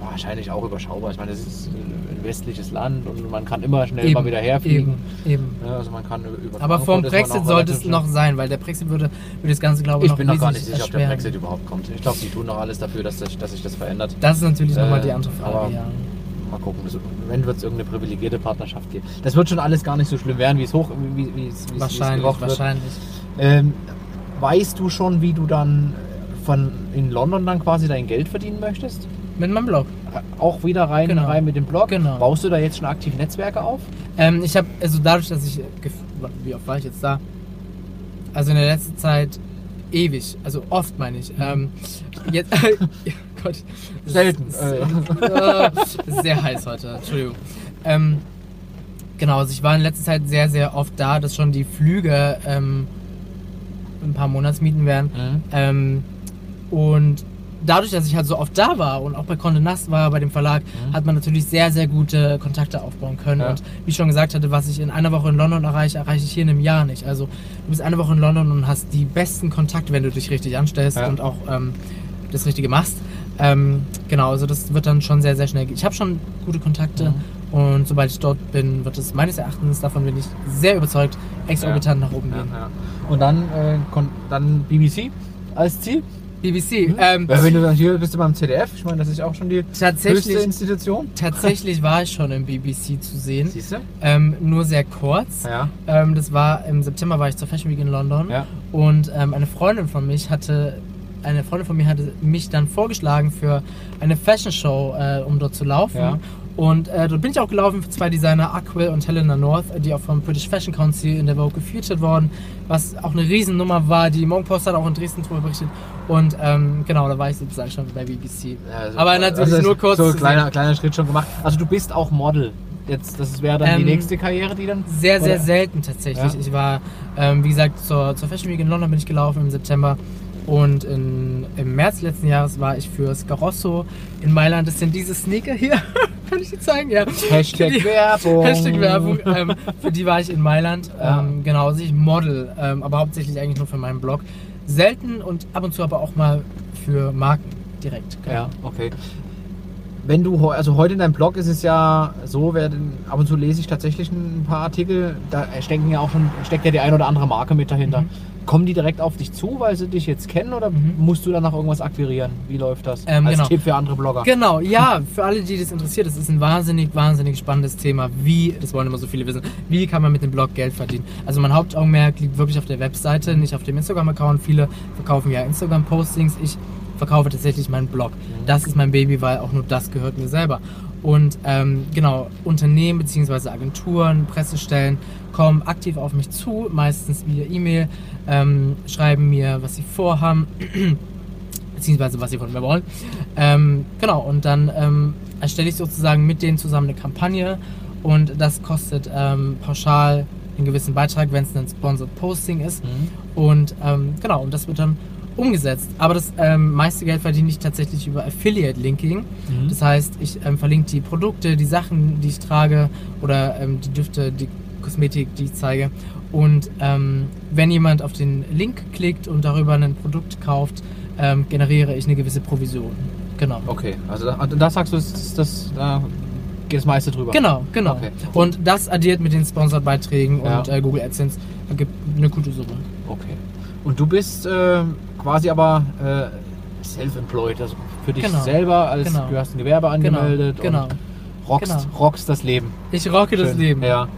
S1: wahrscheinlich auch überschaubar. Ich meine, das ist ein westliches Land und man kann immer schnell
S2: Eben,
S1: mal wieder herfliegen.
S2: Eben, eben.
S1: Also man kann über
S2: Aber
S1: ist man
S2: Brexit sollte es noch sein, weil der Brexit würde, würde das Ganze, glaube
S1: Ich
S2: ich,
S1: bin noch gar nicht sicher, ob der
S2: erschweren.
S1: Brexit überhaupt kommt. Ich glaube, die tun noch alles dafür, dass, das, dass sich das verändert.
S2: Das ist natürlich nochmal
S1: Äh,
S2: die andere Frage,
S1: aber-
S2: ja.
S1: Mal gucken, das- wenn wird es irgendeine privilegierte Partnerschaft geben. Das wird schon alles gar nicht so schlimm werden, wie es hoch, wie, es,
S2: Wahrscheinlich,
S1: wird.
S2: wahrscheinlich.
S1: Ähm, weißt du schon, wie du dann von in London dann quasi dein Geld verdienen möchtest?
S2: Mit meinem Blog.
S1: Auch wieder rein,
S2: Genau.
S1: rein mit dem Blog?
S2: Genau.
S1: Baust du da jetzt schon aktiv Netzwerke auf?
S2: Ähm, ich habe, also dadurch, dass ich, äh, wie oft war ich jetzt da? Also in der letzten Zeit ewig, also oft meine ich. Ähm, jetzt, Gott.
S1: Selten.
S2: Äh, sehr heiß heute, Entschuldigung. Ähm, genau, also ich war in letzter Zeit sehr, sehr oft da, dass schon die Flüge ähm, ein paar Monatsmieten wären.
S1: Mhm.
S2: Ähm, und dadurch, dass ich halt so oft da war und auch bei Conde Nast war, bei dem Verlag,
S1: Mhm.
S2: hat man natürlich sehr, sehr gute Kontakte aufbauen können.
S1: Ja.
S2: Und wie ich schon gesagt hatte, was ich in einer Woche in London erreiche, erreiche ich hier in einem Jahr nicht. Also du bist eine Woche in London und hast die besten Kontakte, wenn du dich richtig anstellst
S1: Ja.
S2: und auch ähm, das Richtige machst. Ähm, genau, also das wird dann schon sehr, sehr schnell gehen. Ich habe schon gute Kontakte und sobald ich dort bin, wird es meines Erachtens, davon bin ich sehr überzeugt, exorbitant nach oben
S1: Ja,
S2: gehen.
S1: ja. Und dann, äh, dann BBC als Ziel?
S2: BBC, ähm,
S1: Ja, wenn du dann hier bist du beim ZDF, ich meine, das ist auch schon die
S2: Tatsächlich-
S1: höchste Institution.
S2: tatsächlich war ich schon im BBC zu sehen,
S1: Siehst du?
S2: ähm, nur sehr kurz.
S1: Ja.
S2: Ähm, das war im September war ich zur Fashion Week in London
S1: Ja.
S2: und ähm, eine Freundin von mich hatte eine Freundin von mir hatte mich dann vorgeschlagen für eine Fashion Show, äh, um dort zu laufen.
S1: Ja.
S2: Und äh, dort bin ich auch gelaufen für zwei Designer, Aquil und Helena North, die auch vom British Fashion Council in der Vogue gefeatured worden, was auch eine Riesennummer war. Die Morgen Post hat auch in Dresden drüber berichtet. Und ähm, genau, da war ich sozusagen schon bei BBC.
S1: Also-
S2: Aber natürlich
S1: also
S2: nur kurz
S1: So ein kleiner, kleiner Schritt schon gemacht. Also du bist auch Model. Jetzt, das wäre dann die
S2: Ähm,
S1: nächste Karriere, die dann.
S2: Sehr, sehr
S1: Oder?
S2: selten tatsächlich.
S1: Ja.
S2: Ich war, ähm, wie gesagt, zur, zur Fashion Week in London bin ich gelaufen im September. Und in, im März letzten Jahres war ich für Scarosso in Mailand. Das sind diese Sneaker hier. Kann ich die zeigen? Ja.
S1: Hashtag
S2: Die-
S1: Werbung.
S2: Hashtag Werbung. Ähm, für die war ich in Mailand.
S1: Ja.
S2: Ähm, genau, also ich Model, ähm, aber hauptsächlich eigentlich nur für meinen Blog. Selten und ab und zu aber auch mal für Marken direkt.
S1: Ja, okay. Wenn du, also heute in deinem Blog ist es ja so, wer den, ab und zu lese ich tatsächlich ein paar Artikel, da stecken ja auch schon, steckt ja die ein oder andere Marke mit dahinter.
S2: Mhm.
S1: Kommen die direkt auf dich zu, weil sie dich jetzt kennen oder
S2: Mhm.
S1: musst du danach irgendwas akquirieren? Wie läuft das?
S2: Ähm,
S1: Als
S2: genau.
S1: Tipp für andere Blogger.
S2: Genau, ja, für alle, die das interessiert, das ist ein wahnsinnig, wahnsinnig spannendes Thema. Wie, das wollen immer so viele wissen, wie kann man mit dem Blog Geld verdienen? Also mein Hauptaugenmerk liegt wirklich auf der Webseite, nicht auf dem Instagram-Account. Viele verkaufen ja Instagram-Postings. Ich verkaufe tatsächlich meinen Blog. Das ist mein Baby, weil auch nur das gehört mir selber. Und ähm, genau, Unternehmen bzw. Agenturen, Pressestellen kommen aktiv auf mich zu, meistens via E-Mail, ähm, schreiben mir, was sie vorhaben, beziehungsweise was sie von mir wollen. Ähm, genau, und dann ähm, erstelle ich sozusagen mit denen zusammen eine Kampagne und das kostet ähm, pauschal einen gewissen Beitrag, wenn es ein Sponsored Posting ist.
S1: Mhm.
S2: Und ähm, genau, und das wird dann umgesetzt. Aber das ähm, meiste Geld verdiene ich tatsächlich über Affiliate-Linking.
S1: Mhm.
S2: Das heißt, ich ähm, verlinke die Produkte, die Sachen, die ich trage oder ähm, die Düfte, die Kosmetik, die ich zeige. Und ähm, wenn jemand auf den Link klickt und darüber ein Produkt kauft, ähm, generiere ich eine gewisse Provision. Genau.
S1: Okay, also da, da sagst du, das, das, das, da geht das meiste drüber.
S2: Genau, genau.
S1: Okay.
S2: Und das addiert mit den Sponsored-Beiträgen
S1: Ja.
S2: und äh, Google AdSense ergibt eine gute Summe.
S1: Okay. Und du bist äh, quasi aber äh, self-employed, also für dich
S2: Genau.
S1: selber, als
S2: Genau.
S1: du hast ein Gewerbe angemeldet
S2: Genau.
S1: und rockst,
S2: Genau.
S1: rockst das Leben.
S2: Ich rocke das
S1: Schön.
S2: Leben.
S1: Ja.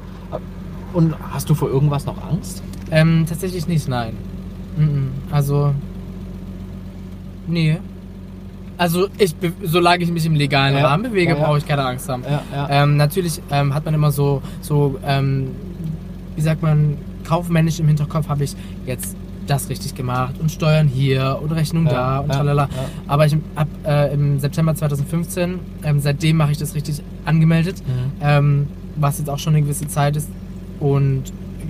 S1: Und hast du vor irgendwas noch Angst?
S2: Ähm, tatsächlich nicht, nein. Also. Nee. Also, ich, solange ich mich im legalen
S1: Ja.
S2: Rahmen bewege,
S1: Ja, ja.
S2: brauche ich keine Angst haben. Ähm, natürlich ähm, hat man immer so, so ähm, wie sagt man, kaufmännisch im Hinterkopf habe ich jetzt das richtig gemacht und Steuern hier und Rechnung da und tralala. Aber ich ab äh, im September 2015, ähm, seitdem mache ich das richtig angemeldet,
S1: Mhm.
S2: ähm, was jetzt auch schon eine gewisse Zeit ist. Und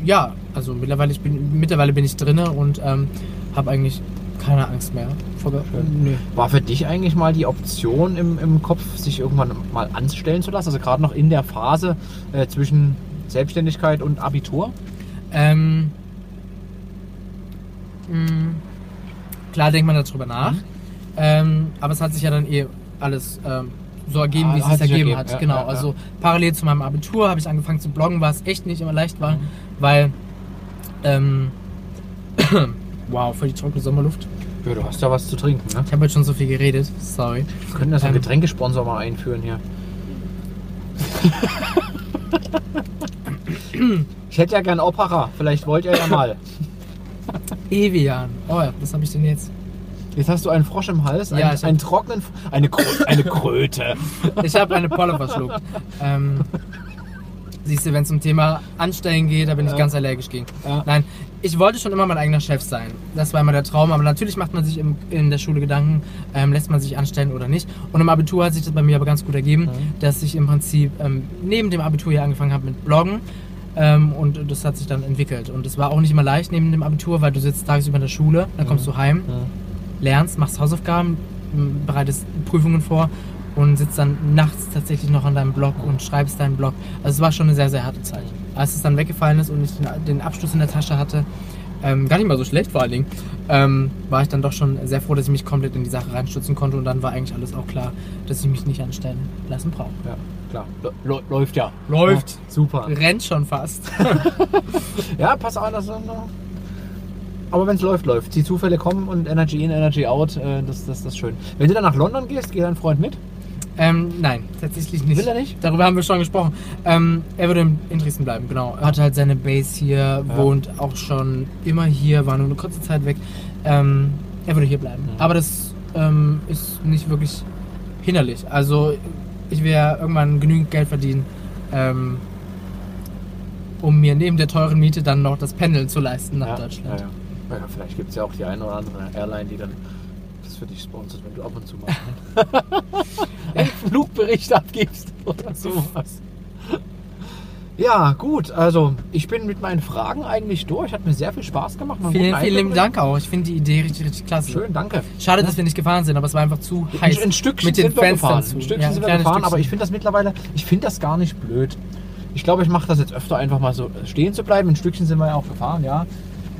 S2: ja, also mittlerweile, ich bin, mittlerweile bin ich drinne und ähm, habe eigentlich keine Angst mehr. Vor, nö.
S1: War für dich eigentlich mal die Option im, im Kopf, sich irgendwann mal anstellen zu lassen? Also gerade noch in der Phase äh, zwischen Selbstständigkeit und Abitur?
S2: Ähm, mh, klar denkt man darüber nach,
S1: Mhm.
S2: ähm, aber es hat sich ja dann eh alles ähm, so ergeben,
S1: Ah,
S2: wie es
S1: hat
S2: sich ergeben
S1: ergeben,
S2: hat.
S1: ja,
S2: genau,
S1: ja, ja.
S2: also parallel zu meinem Abitur habe ich angefangen zu bloggen, was echt nicht immer leicht war,
S1: Mhm.
S2: weil ähm, wow, voll die trockene Sommerluft.
S1: Ja, du hast ja was zu trinken, ne?
S2: Ich habe heute schon so viel geredet, sorry.
S1: Wir können das
S2: Ähm.
S1: Getränkesponsor mal einführen hier. ich hätte ja gern Opera, vielleicht wollt ihr ja mal.
S2: Evian. Oh ja, was habe ich denn jetzt?
S1: Jetzt hast du einen Frosch im Hals,
S2: Ja,
S1: einen,
S2: ich
S1: einen trockenen, eine, Krö eine Kröte.
S2: Ich habe eine Polle verschluckt. Ähm, siehst du, wenn es um Thema Anstellen geht, da bin ich
S1: Ja.
S2: ganz allergisch gegen.
S1: Ja.
S2: Nein, ich wollte schon immer mein eigener Chef sein. Das war immer der Traum. Aber natürlich macht man sich im, in der Schule Gedanken, ähm, lässt man sich anstellen oder nicht. Und im Abitur hat sich das bei mir aber ganz gut ergeben,
S1: Mhm.
S2: dass ich im Prinzip ähm, neben dem Abitur hier angefangen habe mit Bloggen. Ähm, und das hat sich dann entwickelt. Und es war auch nicht immer leicht neben dem Abitur, weil du sitzt tagsüber in der Schule, dann kommst du heim, lernst, machst Hausaufgaben, bereitest Prüfungen vor und sitzt dann nachts tatsächlich noch an deinem Blog und schreibst deinen Blog. Also es war schon eine sehr, sehr harte Zeit. Als es dann weggefallen ist und ich den, Abschluss in der Tasche hatte, ähm, gar nicht mal so schlecht vor allen Dingen, ähm, war ich dann doch schon sehr froh, dass ich mich komplett in die Sache reinstützen konnte und dann war eigentlich alles auch klar, dass ich mich nicht anstellen lassen brauche.
S1: Ja, klar. L läuft ja.
S2: Läuft.
S1: Ja, super.
S2: Rennt schon fast.
S1: Ja, pass auf, das aber wenn es läuft, läuft. Die Zufälle kommen und Energy in, Energy out, äh, das, das, das ist schön. Wenn du dann nach London gehst, geht dein Freund mit?
S2: ähm, nein, tatsächlich nicht.
S1: Will er nicht?
S2: Darüber haben wir schon gesprochen. Ähm, er würde in Dresden bleiben, genau. Er hat halt seine Base hier,
S1: Ja.
S2: wohnt auch schon immer hier, war nur eine kurze Zeit weg. Ähm, er würde hier bleiben.
S1: Mhm.
S2: Aber das ähm, ist nicht wirklich hinderlich. Also ich werde irgendwann genügend Geld verdienen, ähm, um mir neben der teuren Miete dann noch das Pendeln zu leisten nach
S1: ja,
S2: Deutschland.
S1: Ja, vielleicht gibt es ja auch die eine oder andere Airline, die dann das für dich sponsert, wenn du ab und zu mal einen Flugbericht abgibst oder sowas. Ja, gut, also ich bin mit meinen Fragen eigentlich durch. Hat mir sehr viel Spaß gemacht.
S2: Vielen, vielen Dank auch. Ich finde die Idee richtig, richtig klasse.
S1: Schön, danke.
S2: Schade, dass wir nicht gefahren sind, aber es war einfach zu heiß.
S1: Ein, Stückchen
S2: mit den
S1: sind wir gefahren.
S2: zu.
S1: Ein Stückchen
S2: Ja,
S1: sind wir gefahren, aber ich finde das mittlerweile, ich finde das gar nicht blöd. Ich glaube, ich mache das jetzt öfter einfach mal so stehen zu bleiben. Ein Stückchen sind wir ja auch gefahren, ja.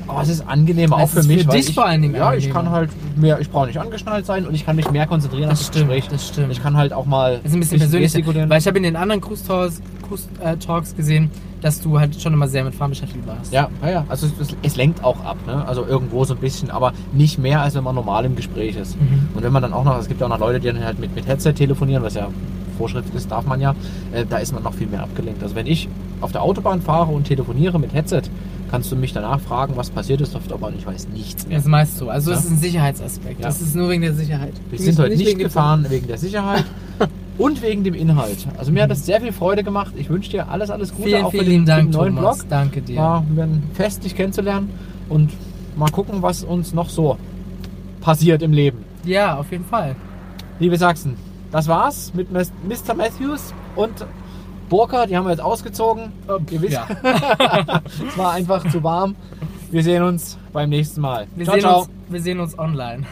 S1: Aber es ist angenehmer, auch für
S2: für
S1: mich. weil
S2: dich
S1: ich,
S2: vor allen Dingen
S1: Ja, ich
S2: angenehmer.
S1: kann halt mehr, ich brauche nicht angeschnallt sein und ich kann mich mehr konzentrieren
S2: Das
S1: auf das
S2: stimmt,
S1: Gespräch.
S2: das stimmt.
S1: Ich kann halt auch mal
S2: Das ist ein bisschen persönlich, weil ich habe in den anderen Cruise Talks, Cruise, äh, Talks gesehen, dass du halt schon immer sehr mit Fahren beschäftigt warst.
S1: Ja, ja, ja. Also es, es lenkt auch ab, ne? Also irgendwo so ein bisschen, aber nicht mehr, als wenn man normal im Gespräch ist.
S2: Mhm.
S1: Und wenn man dann auch noch, es gibt ja auch noch Leute, die dann halt mit, mit Headset telefonieren, was ja Vorschrift ist, darf man ja, äh, da ist man noch viel mehr abgelenkt. Also wenn ich auf der Autobahn fahre und telefoniere mit Headset, kannst du mich danach fragen, was passiert ist auf der Autobahn. Ich weiß nichts mehr.
S2: Das meist so. Also
S1: Ja.
S2: es ist ein Sicherheitsaspekt.
S1: Ja.
S2: Das ist nur wegen der Sicherheit.
S1: Wir sind heute nicht,
S2: wegen
S1: gefahren wegen der Sicherheit und wegen dem Inhalt. Also mir hat das sehr viel Freude gemacht. Ich wünsche dir alles, alles Gute
S2: Vielen,
S1: auch
S2: vielen
S1: den, für den
S2: Dank,
S1: neuen
S2: Thomas.
S1: Blog.
S2: Danke dir.
S1: War ein Fest, dich kennenzulernen und mal gucken, was uns noch so passiert im Leben.
S2: Ja, auf jeden Fall.
S1: Liebe Sachsen, das war's mit Mr. Matthews und Burka. Die haben wir jetzt ausgezogen. Ihr wisst,
S2: Ja.
S1: es war einfach zu warm. Wir sehen uns beim nächsten Mal.
S2: Wir,
S1: ciao,
S2: sehen
S1: ciao.
S2: Uns, wir sehen uns online.